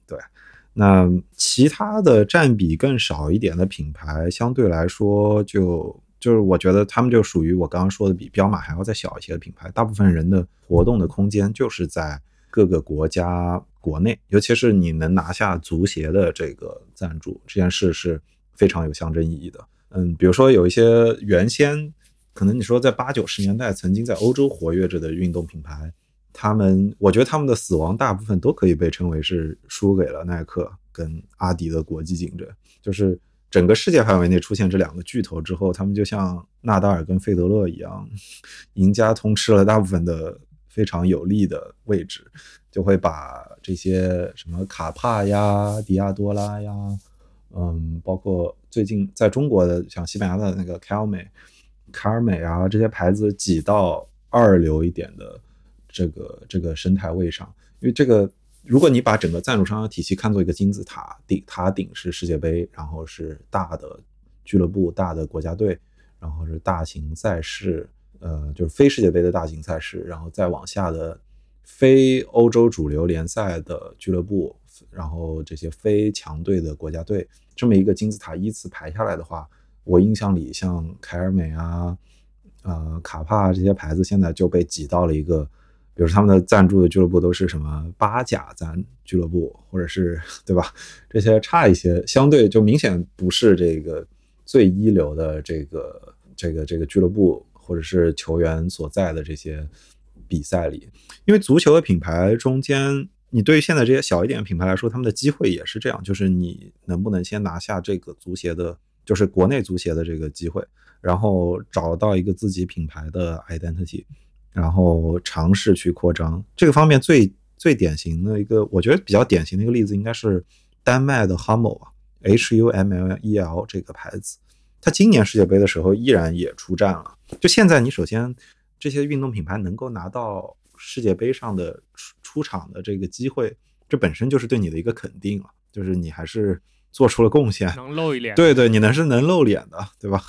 那其他的占比更少一点的品牌，相对来说就就是我觉得他们就属于我刚刚说的比彪马还要再小一些的品牌。大部分人的活动的空间就是在各个国家国内，尤其是你能拿下足协的这个赞助，这件事是非常有象征意义的。嗯，比如说有一些原先可能你说在八九十年代曾经在欧洲活跃着的运动品牌。他们，我觉得他们的死亡大部分都可以被称为是输给了耐克跟阿迪的国际竞争。就是整个世界范围内出现这两个巨头之后，他们就像纳达尔跟费德勒一样，(laughs) 赢家通吃了大部分的非常有利的位置，就会把这些什么卡帕呀、迪亚多拉呀，嗯，包括最近在中国的像西班牙的那个凯尔美、卡尔美啊这些牌子挤到二流一点的。这个这个生态位上，因为这个，如果你把整个赞助商体系看作一个金字塔，顶塔顶是世界杯，然后是大的俱乐部、大的国家队，然后是大型赛事，呃，就是非世界杯的大型赛事，然后再往下的非欧洲主流联赛的俱乐部，然后这些非强队的国家队，这么一个金字塔依次排下来的话，我印象里像凯尔美啊、呃卡帕这些牌子，现在就被挤到了一个。比如他们的赞助的俱乐部都是什么八甲赞俱乐部，(laughs) 或者是对吧？这些差一些，相对就明显不是这个最一流的这个这个这个俱乐部或者是球员所在的这些比赛里。因为足球的品牌中间，你对于现在这些小一点品牌来说，他们的机会也是这样，就是你能不能先拿下这个足协的，就是国内足协的这个机会，然后找到一个自己品牌的 identity。然后尝试去扩张这个方面最最典型的一个，我觉得比较典型的一个例子，应该是丹麦的 Hummel 啊，H U M L E L 这个牌子，它今年世界杯的时候依然也出战了。就现在，你首先这些运动品牌能够拿到世界杯上的出出场的这个机会，这本身就是对你的一个肯定了，就是你还是。做出了贡献，能露一脸。对对，你能是能露脸的，对吧？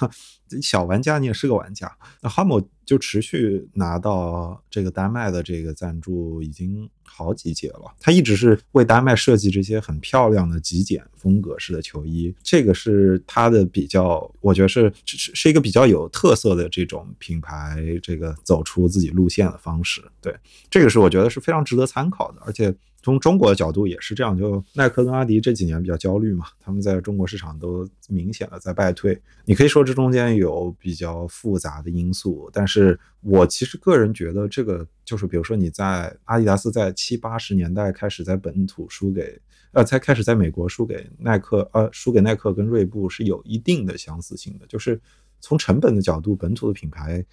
小玩家你也是个玩家。那哈姆就持续拿到这个丹麦的这个赞助已经好几届了。他一直是为丹麦设计这些很漂亮的极简风格式的球衣，这个是他的比较，我觉得是是是一个比较有特色的这种品牌，这个走出自己路线的方式。对，这个是我觉得是非常值得参考的，而且。从中国的角度也是这样，就耐克跟阿迪这几年比较焦虑嘛，他们在中国市场都明显的在败退。你可以说这中间有比较复杂的因素，但是我其实个人觉得这个就是，比如说你在阿迪达斯在七八十年代开始在本土输给，呃，才开始在美国输给耐克，呃，输给耐克跟锐步是有一定的相似性的，就是从成本的角度，本土的品牌。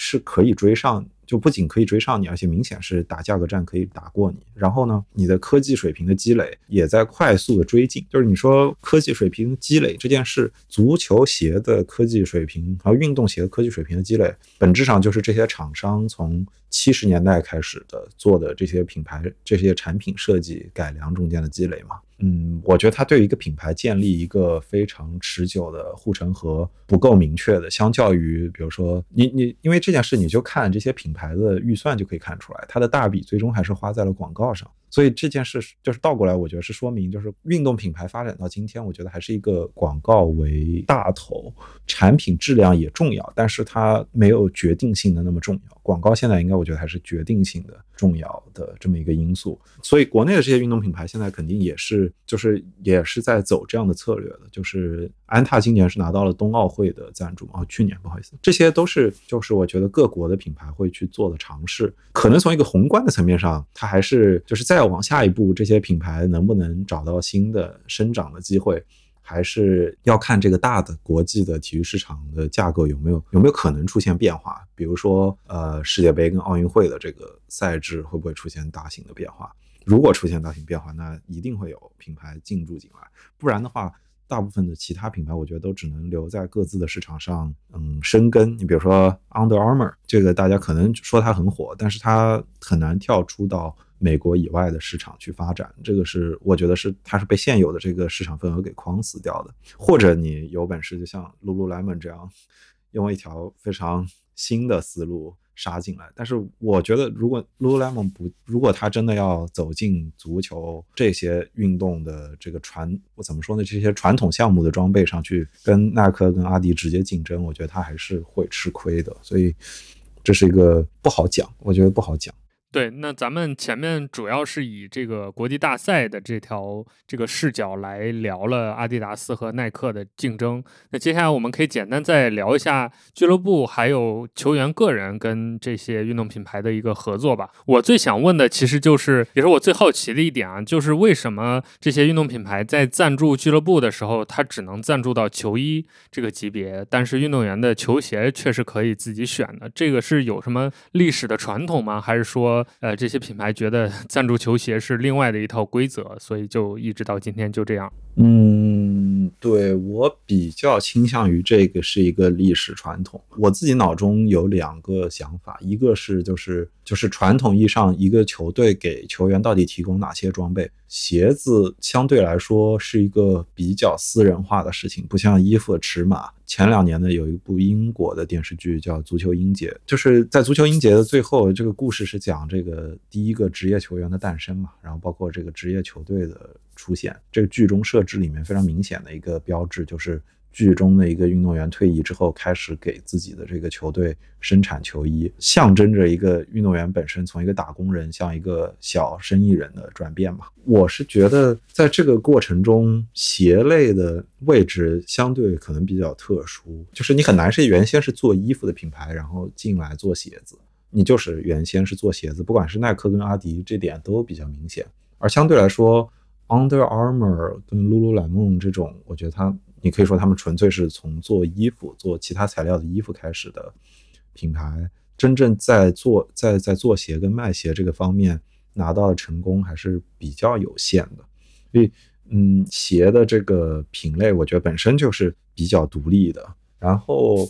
是可以追上。就不仅可以追上你，而且明显是打价格战可以打过你。然后呢，你的科技水平的积累也在快速的追进。就是你说科技水平积累这件事，足球鞋的科技水平和运动鞋的科技水平的积累，本质上就是这些厂商从七十年代开始的做的这些品牌、这些产品设计改良中间的积累嘛。嗯，我觉得它对于一个品牌建立一个非常持久的护城河不够明确的，相较于比如说你你因为这件事你就看这些品牌的预算就可以看出来，它的大笔最终还是花在了广告上。所以这件事就是倒过来，我觉得是说明，就是运动品牌发展到今天，我觉得还是一个广告为大头，产品质量也重要，但是它没有决定性的那么重要。广告现在应该我觉得还是决定性的重要的这么一个因素。所以国内的这些运动品牌现在肯定也是，就是也是在走这样的策略的。就是安踏今年是拿到了冬奥会的赞助，哦，去年不好意思，这些都是就是我觉得各国的品牌会去做的尝试。可能从一个宏观的层面上，它还是就是。再往下一步，这些品牌能不能找到新的生长的机会，还是要看这个大的国际的体育市场的架构有没有有没有可能出现变化。比如说，呃，世界杯跟奥运会的这个赛制会不会出现大型的变化？如果出现大型变化，那一定会有品牌进驻进来。不然的话，大部分的其他品牌，我觉得都只能留在各自的市场上，嗯，生根。你比如说 Under Armour，这个大家可能说它很火，但是它很难跳出到。美国以外的市场去发展，这个是我觉得是它是被现有的这个市场份额给框死掉的。或者你有本事，就像 Lululemon 这样，用一条非常新的思路杀进来。但是我觉得，如果 Lululemon 不，如果它真的要走进足球这些运动的这个传，我怎么说呢？这些传统项目的装备上去跟耐克、跟阿迪直接竞争，我觉得它还是会吃亏的。所以这是一个不好讲，我觉得不好讲。对，那咱们前面主要是以这个国际大赛的这条这个视角来聊了阿迪达斯和耐克的竞争。那接下来我们可以简单再聊一下俱乐部还有球员个人跟这些运动品牌的一个合作吧。我最想问的其实就是，也是我最好奇的一点啊，就是为什么这些运动品牌在赞助俱乐部的时候，它只能赞助到球衣这个级别，但是运动员的球鞋却是可以自己选的？这个是有什么历史的传统吗？还是说？呃，这些品牌觉得 (laughs) 赞助球鞋是另外的一套规则，所以就一直到今天就这样。嗯，对我比较倾向于这个是一个历史传统。我自己脑中有两个想法，一个是就是就是传统意义上一个球队给球员到底提供哪些装备，鞋子相对来说是一个比较私人化的事情，不像衣服的尺码。前两年呢，有一部英国的电视剧叫《足球英杰》，就是在《足球英杰》的最后，这个故事是讲这个第一个职业球员的诞生嘛，然后包括这个职业球队的出现。这个剧中设置里面非常明显的一个标志就是。剧中的一个运动员退役之后，开始给自己的这个球队生产球衣，象征着一个运动员本身从一个打工人向一个小生意人的转变嘛。我是觉得，在这个过程中，鞋类的位置相对可能比较特殊，就是你很难是原先是做衣服的品牌，然后进来做鞋子，你就是原先是做鞋子，不管是耐克跟阿迪，这点都比较明显。而相对来说，Under Armour 跟 Lululemon 这种，我觉得它。你可以说他们纯粹是从做衣服、做其他材料的衣服开始的品牌，真正在做在在做鞋跟卖鞋这个方面拿到的成功还是比较有限的。所以，嗯，鞋的这个品类，我觉得本身就是比较独立的。然后，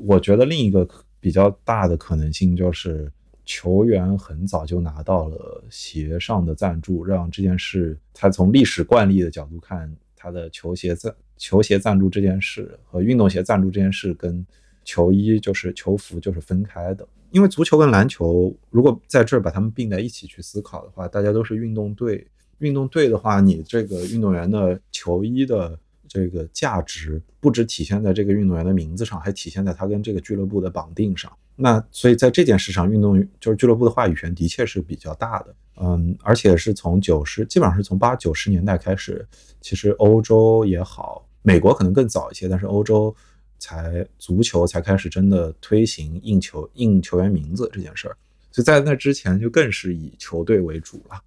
我觉得另一个比较大的可能性就是球员很早就拿到了鞋上的赞助，让这件事，他从历史惯例的角度看，他的球鞋赞。球鞋赞助这件事和运动鞋赞助这件事跟球衣就是球服就是分开的，因为足球跟篮球如果在这儿把它们并在一起去思考的话，大家都是运动队。运动队的话，你这个运动员的球衣的这个价值不只体现在这个运动员的名字上，还体现在他跟这个俱乐部的绑定上。那所以在这件事上，运动就是俱乐部的话语权的确是比较大的。嗯，而且是从九十，基本上是从八九十年代开始，其实欧洲也好。美国可能更早一些，但是欧洲才足球才开始真的推行印球印球员名字这件事儿，所以在那之前就更是以球队为主了。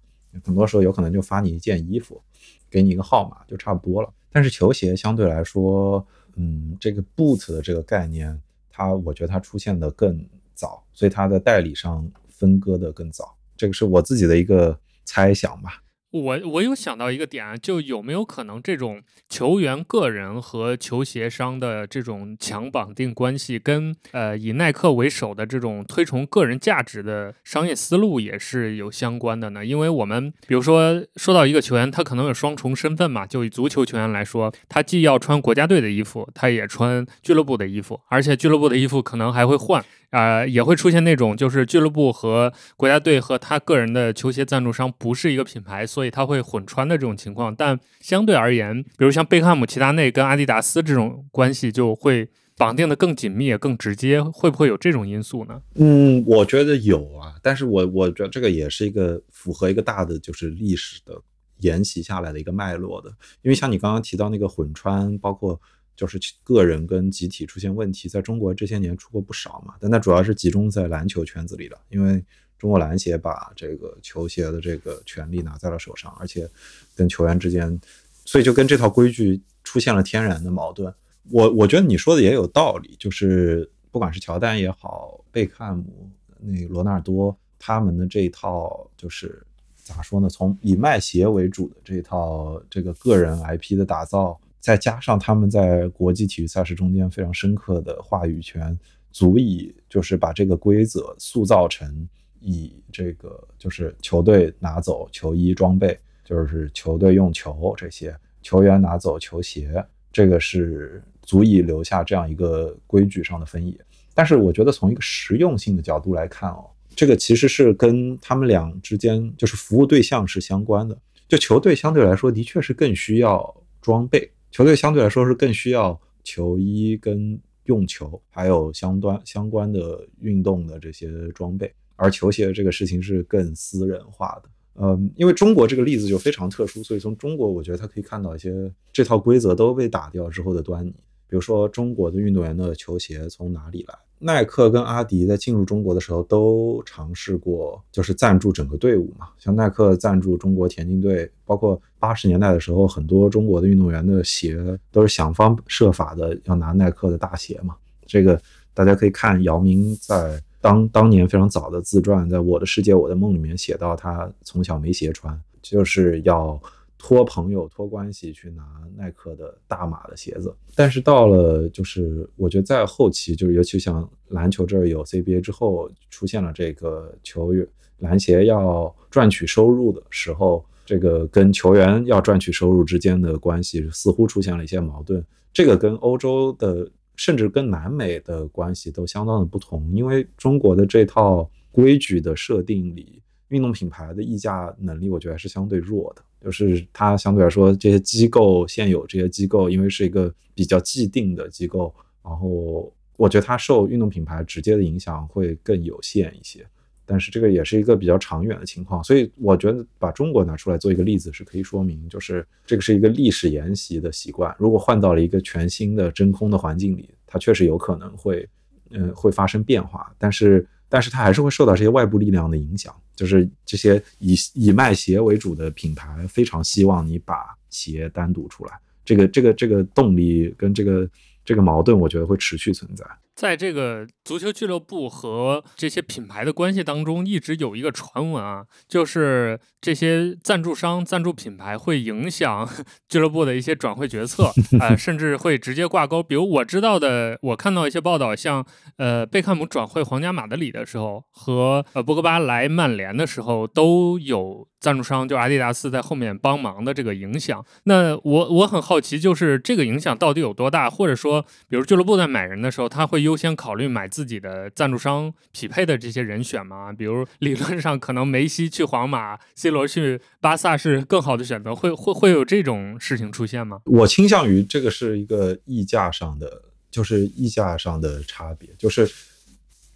很多时候有可能就发你一件衣服，给你一个号码就差不多了。但是球鞋相对来说，嗯，这个 boot 的这个概念，它我觉得它出现的更早，所以它的代理商分割的更早。这个是我自己的一个猜想吧。我我有想到一个点啊，就有没有可能这种球员个人和球鞋商的这种强绑定关系，跟呃以耐克为首的这种推崇个人价值的商业思路也是有相关的呢？因为我们比如说说到一个球员，他可能有双重身份嘛，就以足球球员来说，他既要穿国家队的衣服，他也穿俱乐部的衣服，而且俱乐部的衣服可能还会换。啊，也会出现那种，就是俱乐部和国家队和他个人的球鞋赞助商不是一个品牌，所以他会混穿的这种情况。但相对而言，比如像贝克汉姆、齐达内跟阿迪达斯这种关系就会绑定的更紧密、更直接，会不会有这种因素呢？嗯，我觉得有啊，但是我我觉得这个也是一个符合一个大的就是历史的沿袭下来的一个脉络的，因为像你刚刚提到那个混穿，包括。就是个人跟集体出现问题，在中国这些年出过不少嘛，但那主要是集中在篮球圈子里的，因为中国篮协把这个球鞋的这个权利拿在了手上，而且跟球员之间，所以就跟这套规矩出现了天然的矛盾。我我觉得你说的也有道理，就是不管是乔丹也好，贝克汉姆、那罗纳尔多他们的这一套，就是咋说呢？从以卖鞋为主的这套这个个人 IP 的打造。再加上他们在国际体育赛事中间非常深刻的话语权，足以就是把这个规则塑造成以这个就是球队拿走球衣装备，就是球队用球这些球员拿走球鞋，这个是足以留下这样一个规矩上的分野。但是我觉得从一个实用性的角度来看哦，这个其实是跟他们俩之间就是服务对象是相关的。就球队相对来说的确是更需要装备。球队相对来说是更需要球衣跟用球，还有相关相关的运动的这些装备，而球鞋这个事情是更私人化的。嗯，因为中国这个例子就非常特殊，所以从中国我觉得他可以看到一些这套规则都被打掉之后的端倪。比如说，中国的运动员的球鞋从哪里来？耐克跟阿迪在进入中国的时候都尝试过，就是赞助整个队伍嘛。像耐克赞助中国田径队，包括八十年代的时候，很多中国的运动员的鞋都是想方设法的要拿耐克的大鞋嘛。这个大家可以看姚明在当当年非常早的自传《在我的世界我的梦》里面写到，他从小没鞋穿，就是要。托朋友、托关系去拿耐克的大码的鞋子，但是到了就是我觉得在后期，就是尤其像篮球这儿有 CBA 之后，出现了这个球员篮协要赚取收入的时候，这个跟球员要赚取收入之间的关系似乎出现了一些矛盾。这个跟欧洲的甚至跟南美的关系都相当的不同，因为中国的这套规矩的设定里，运动品牌的议价能力，我觉得还是相对弱的。就是它相对来说，这些机构现有这些机构，因为是一个比较既定的机构，然后我觉得它受运动品牌直接的影响会更有限一些。但是这个也是一个比较长远的情况，所以我觉得把中国拿出来做一个例子是可以说明，就是这个是一个历史沿袭的习惯。如果换到了一个全新的真空的环境里，它确实有可能会，嗯，会发生变化。但是。但是它还是会受到这些外部力量的影响，就是这些以以卖鞋为主的品牌非常希望你把鞋单独出来，这个这个这个动力跟这个这个矛盾，我觉得会持续存在。在这个足球俱乐部和这些品牌的关系当中，一直有一个传闻啊，就是这些赞助商、赞助品牌会影响 (laughs) 俱乐部的一些转会决策，(laughs) 啊，甚至会直接挂钩。比如我知道的，我看到一些报道，像呃贝克姆转会皇家马德里的时候，和呃博格巴来曼联的时候，都有赞助商就阿迪达斯在后面帮忙的这个影响。那我我很好奇，就是这个影响到底有多大？或者说，比如俱乐部在买人的时候，他会优先考虑买自己的赞助商匹配的这些人选吗？比如理论上可能梅西去皇马，C 罗去巴萨是更好的选择，会会会有这种事情出现吗？我倾向于这个是一个溢价上的，就是溢价上的差别。就是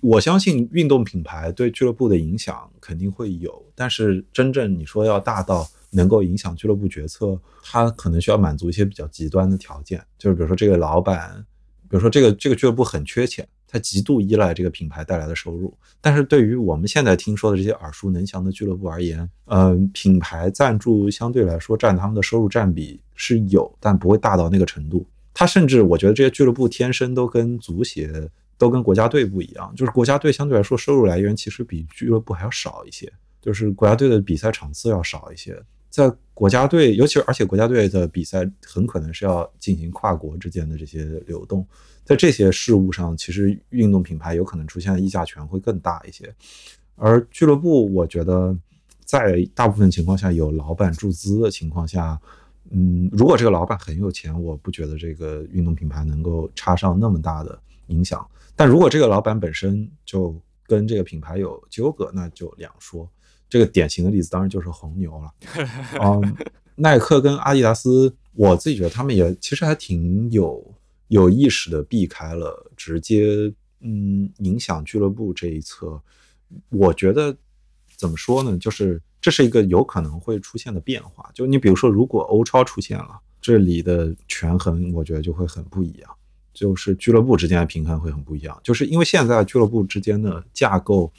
我相信运动品牌对俱乐部的影响肯定会有，但是真正你说要大到能够影响俱乐部决策，它可能需要满足一些比较极端的条件，就是比如说这个老板。比如说，这个这个俱乐部很缺钱，他极度依赖这个品牌带来的收入。但是对于我们现在听说的这些耳熟能详的俱乐部而言，嗯，品牌赞助相对来说占他们的收入占比是有，但不会大到那个程度。他甚至我觉得这些俱乐部天生都跟足协都跟国家队不一样，就是国家队相对来说收入来源其实比俱乐部还要少一些，就是国家队的比赛场次要少一些。在国家队，尤其而且国家队的比赛很可能是要进行跨国之间的这些流动，在这些事务上，其实运动品牌有可能出现的议价权会更大一些。而俱乐部，我觉得在大部分情况下有老板注资的情况下，嗯，如果这个老板很有钱，我不觉得这个运动品牌能够插上那么大的影响。但如果这个老板本身就跟这个品牌有纠葛，那就两说。这个典型的例子当然就是红牛了，(laughs) 嗯，耐克跟阿迪达斯，我自己觉得他们也其实还挺有有意识的避开了直接嗯影响俱乐部这一侧。我觉得怎么说呢，就是这是一个有可能会出现的变化。就你比如说，如果欧超出现了，这里的权衡我觉得就会很不一样，就是俱乐部之间的平衡会很不一样。就是因为现在俱乐部之间的架构。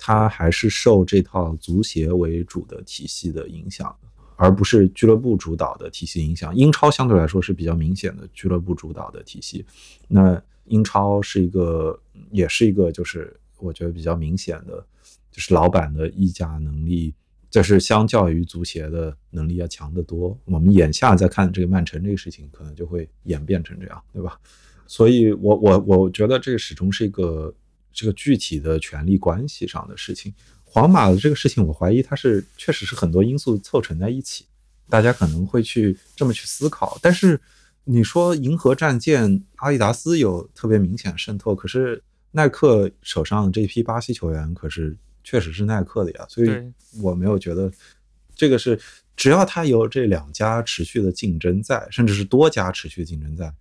它还是受这套足协为主的体系的影响，而不是俱乐部主导的体系影响。英超相对来说是比较明显的俱乐部主导的体系。那英超是一个，也是一个，就是我觉得比较明显的，就是老板的议价能力，这是相较于足协的能力要强得多。我们眼下在看这个曼城这个事情，可能就会演变成这样，对吧？所以，我我我觉得这个始终是一个。这个具体的权力关系上的事情，皇马的这个事情，我怀疑它是确实是很多因素凑成在一起，大家可能会去这么去思考。但是你说银河战舰，阿迪达斯有特别明显渗透，可是耐克手上这批巴西球员可是确实是耐克的呀，所以我没有觉得这个是只要它有这两家持续的竞争在，甚至是多家持续竞争在，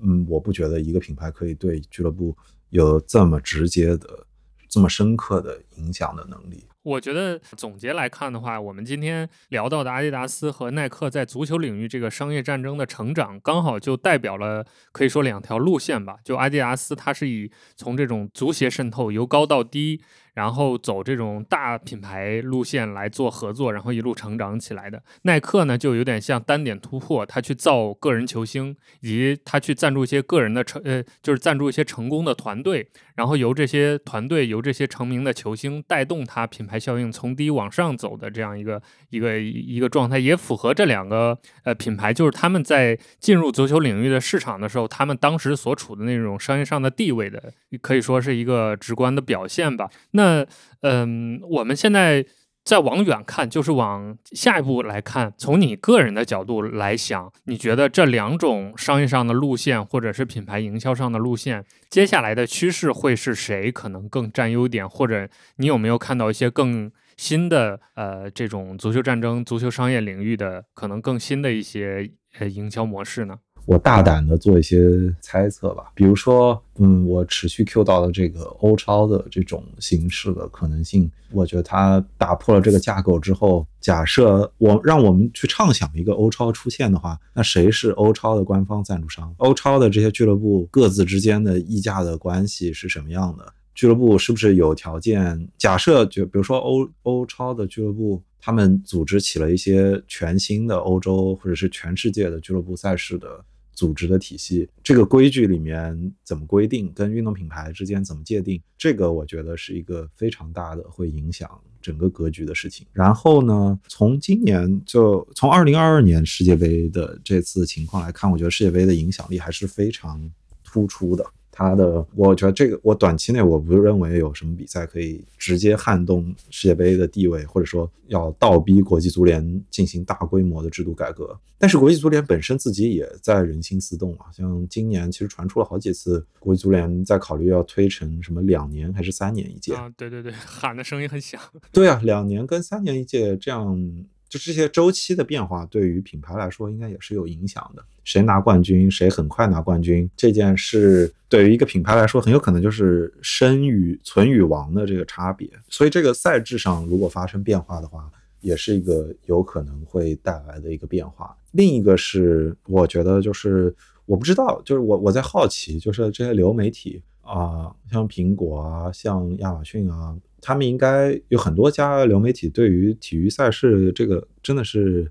嗯，我不觉得一个品牌可以对俱乐部。有这么直接的、这么深刻的影响的能力。我觉得总结来看的话，我们今天聊到的阿迪达斯和耐克在足球领域这个商业战争的成长，刚好就代表了可以说两条路线吧。就阿迪达斯，它是以从这种足协渗透由高到低。然后走这种大品牌路线来做合作，然后一路成长起来的。耐克呢，就有点像单点突破，他去造个人球星，以及他去赞助一些个人的成，呃，就是赞助一些成功的团队，然后由这些团队，由这些成名的球星带动他品牌效应从低往上走的这样一个一个一个状态，也符合这两个呃品牌，就是他们在进入足球领域的市场的时候，他们当时所处的那种商业上的地位的，可以说是一个直观的表现吧。那那嗯，我们现在再往远看，就是往下一步来看。从你个人的角度来想，你觉得这两种商业上的路线，或者是品牌营销上的路线，接下来的趋势会是谁可能更占优点？或者你有没有看到一些更新的呃这种足球战争、足球商业领域的可能更新的一些呃营销模式呢？我大胆的做一些猜测吧，比如说，嗯，我持续 Q 到的这个欧超的这种形式的可能性，我觉得它打破了这个架构之后，假设我让我们去畅想一个欧超出现的话，那谁是欧超的官方赞助商？欧超的这些俱乐部各自之间的溢价的关系是什么样的？俱乐部是不是有条件？假设就比如说欧欧超的俱乐部。他们组织起了一些全新的欧洲或者是全世界的俱乐部赛事的组织的体系，这个规矩里面怎么规定，跟运动品牌之间怎么界定，这个我觉得是一个非常大的会影响整个格局的事情。然后呢，从今年就从二零二二年世界杯的这次情况来看，我觉得世界杯的影响力还是非常突出的。他的，我觉得这个，我短期内我不认为有什么比赛可以直接撼动世界杯的地位，或者说要倒逼国际足联进行大规模的制度改革。但是国际足联本身自己也在人心思动啊，像今年其实传出了好几次，国际足联在考虑要推成什么两年还是三年一届啊？对对对，喊的声音很响。对啊，两年跟三年一届这样。就这些周期的变化，对于品牌来说，应该也是有影响的。谁拿冠军，谁很快拿冠军，这件事对于一个品牌来说，很有可能就是生与存与亡的这个差别。所以，这个赛制上如果发生变化的话，也是一个有可能会带来的一个变化。另一个是，我觉得就是我不知道，就是我我在好奇，就是这些流媒体啊，像苹果啊，像亚马逊啊。他们应该有很多家流媒体，对于体育赛事这个真的是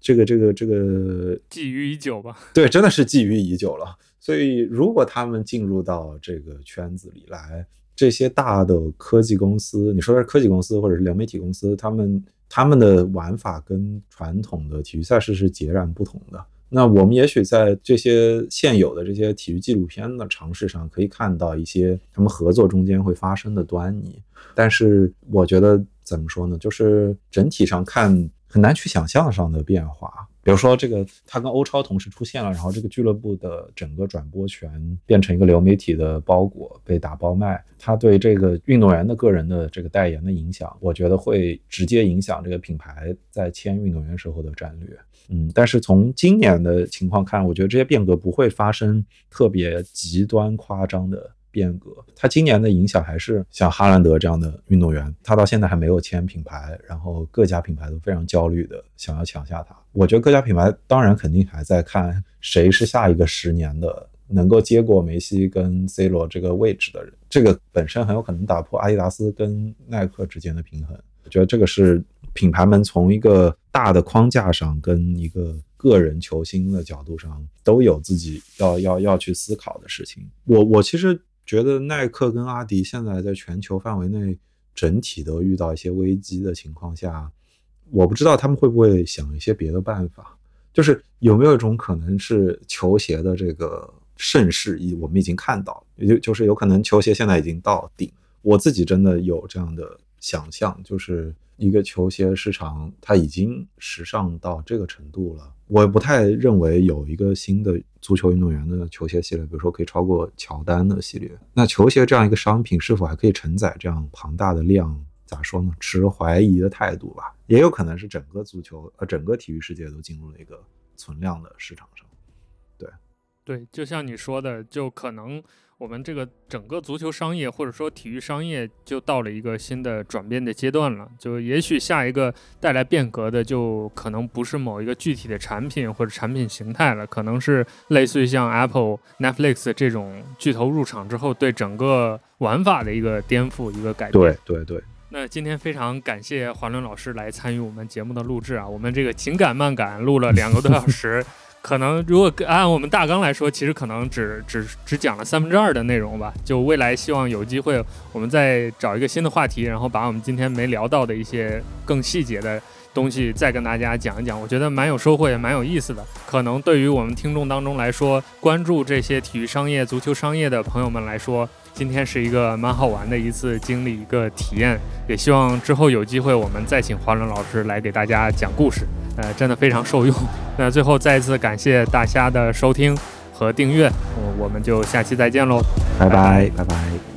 这个这个这个觊觎已久吧？(laughs) 对，真的是觊觎已久了。所以如果他们进入到这个圈子里来，这些大的科技公司，你说的是科技公司或者是流媒体公司，他们他们的玩法跟传统的体育赛事是截然不同的。那我们也许在这些现有的这些体育纪录片的尝试上，可以看到一些他们合作中间会发生的端倪。但是我觉得怎么说呢？就是整体上看很难去想象上的变化。比如说这个，他跟欧超同时出现了，然后这个俱乐部的整个转播权变成一个流媒体的包裹被打包卖，他对这个运动员的个人的这个代言的影响，我觉得会直接影响这个品牌在签运动员时候的战略。嗯，但是从今年的情况看，我觉得这些变革不会发生特别极端夸张的变革。他今年的影响还是像哈兰德这样的运动员，他到现在还没有签品牌，然后各家品牌都非常焦虑的想要抢下他。我觉得各家品牌当然肯定还在看谁是下一个十年的能够接过梅西跟 C 罗这个位置的人，这个本身很有可能打破阿迪达斯跟耐克之间的平衡。我觉得这个是。品牌们从一个大的框架上，跟一个个人球星的角度上，都有自己要要要去思考的事情。我我其实觉得耐克跟阿迪现在在全球范围内整体都遇到一些危机的情况下，我不知道他们会不会想一些别的办法，就是有没有一种可能是球鞋的这个盛世，已我们已经看到，也就就是有可能球鞋现在已经到顶。我自己真的有这样的想象，就是。一个球鞋市场，它已经时尚到这个程度了。我不太认为有一个新的足球运动员的球鞋系列，比如说可以超过乔丹的系列。那球鞋这样一个商品，是否还可以承载这样庞大的量？咋说呢？持怀疑的态度吧。也有可能是整个足球，呃，整个体育世界都进入了一个存量的市场上。对，对，就像你说的，就可能。我们这个整个足球商业或者说体育商业就到了一个新的转变的阶段了，就也许下一个带来变革的就可能不是某一个具体的产品或者产品形态了，可能是类似于像 Apple、Netflix 这种巨头入场之后对整个玩法的一个颠覆、一个改变。对对对。那今天非常感谢华伦老师来参与我们节目的录制啊，我们这个情感漫感录了两个多小时。可能如果按我们大纲来说，其实可能只只只讲了三分之二的内容吧。就未来希望有机会，我们再找一个新的话题，然后把我们今天没聊到的一些更细节的东西再跟大家讲一讲。我觉得蛮有收获，也蛮有意思的。可能对于我们听众当中来说，关注这些体育商业、足球商业的朋友们来说。今天是一个蛮好玩的一次经历，一个体验，也希望之后有机会我们再请华伦老师来给大家讲故事，呃，真的非常受用。那最后再一次感谢大家的收听和订阅，我我们就下期再见喽，拜拜，拜拜。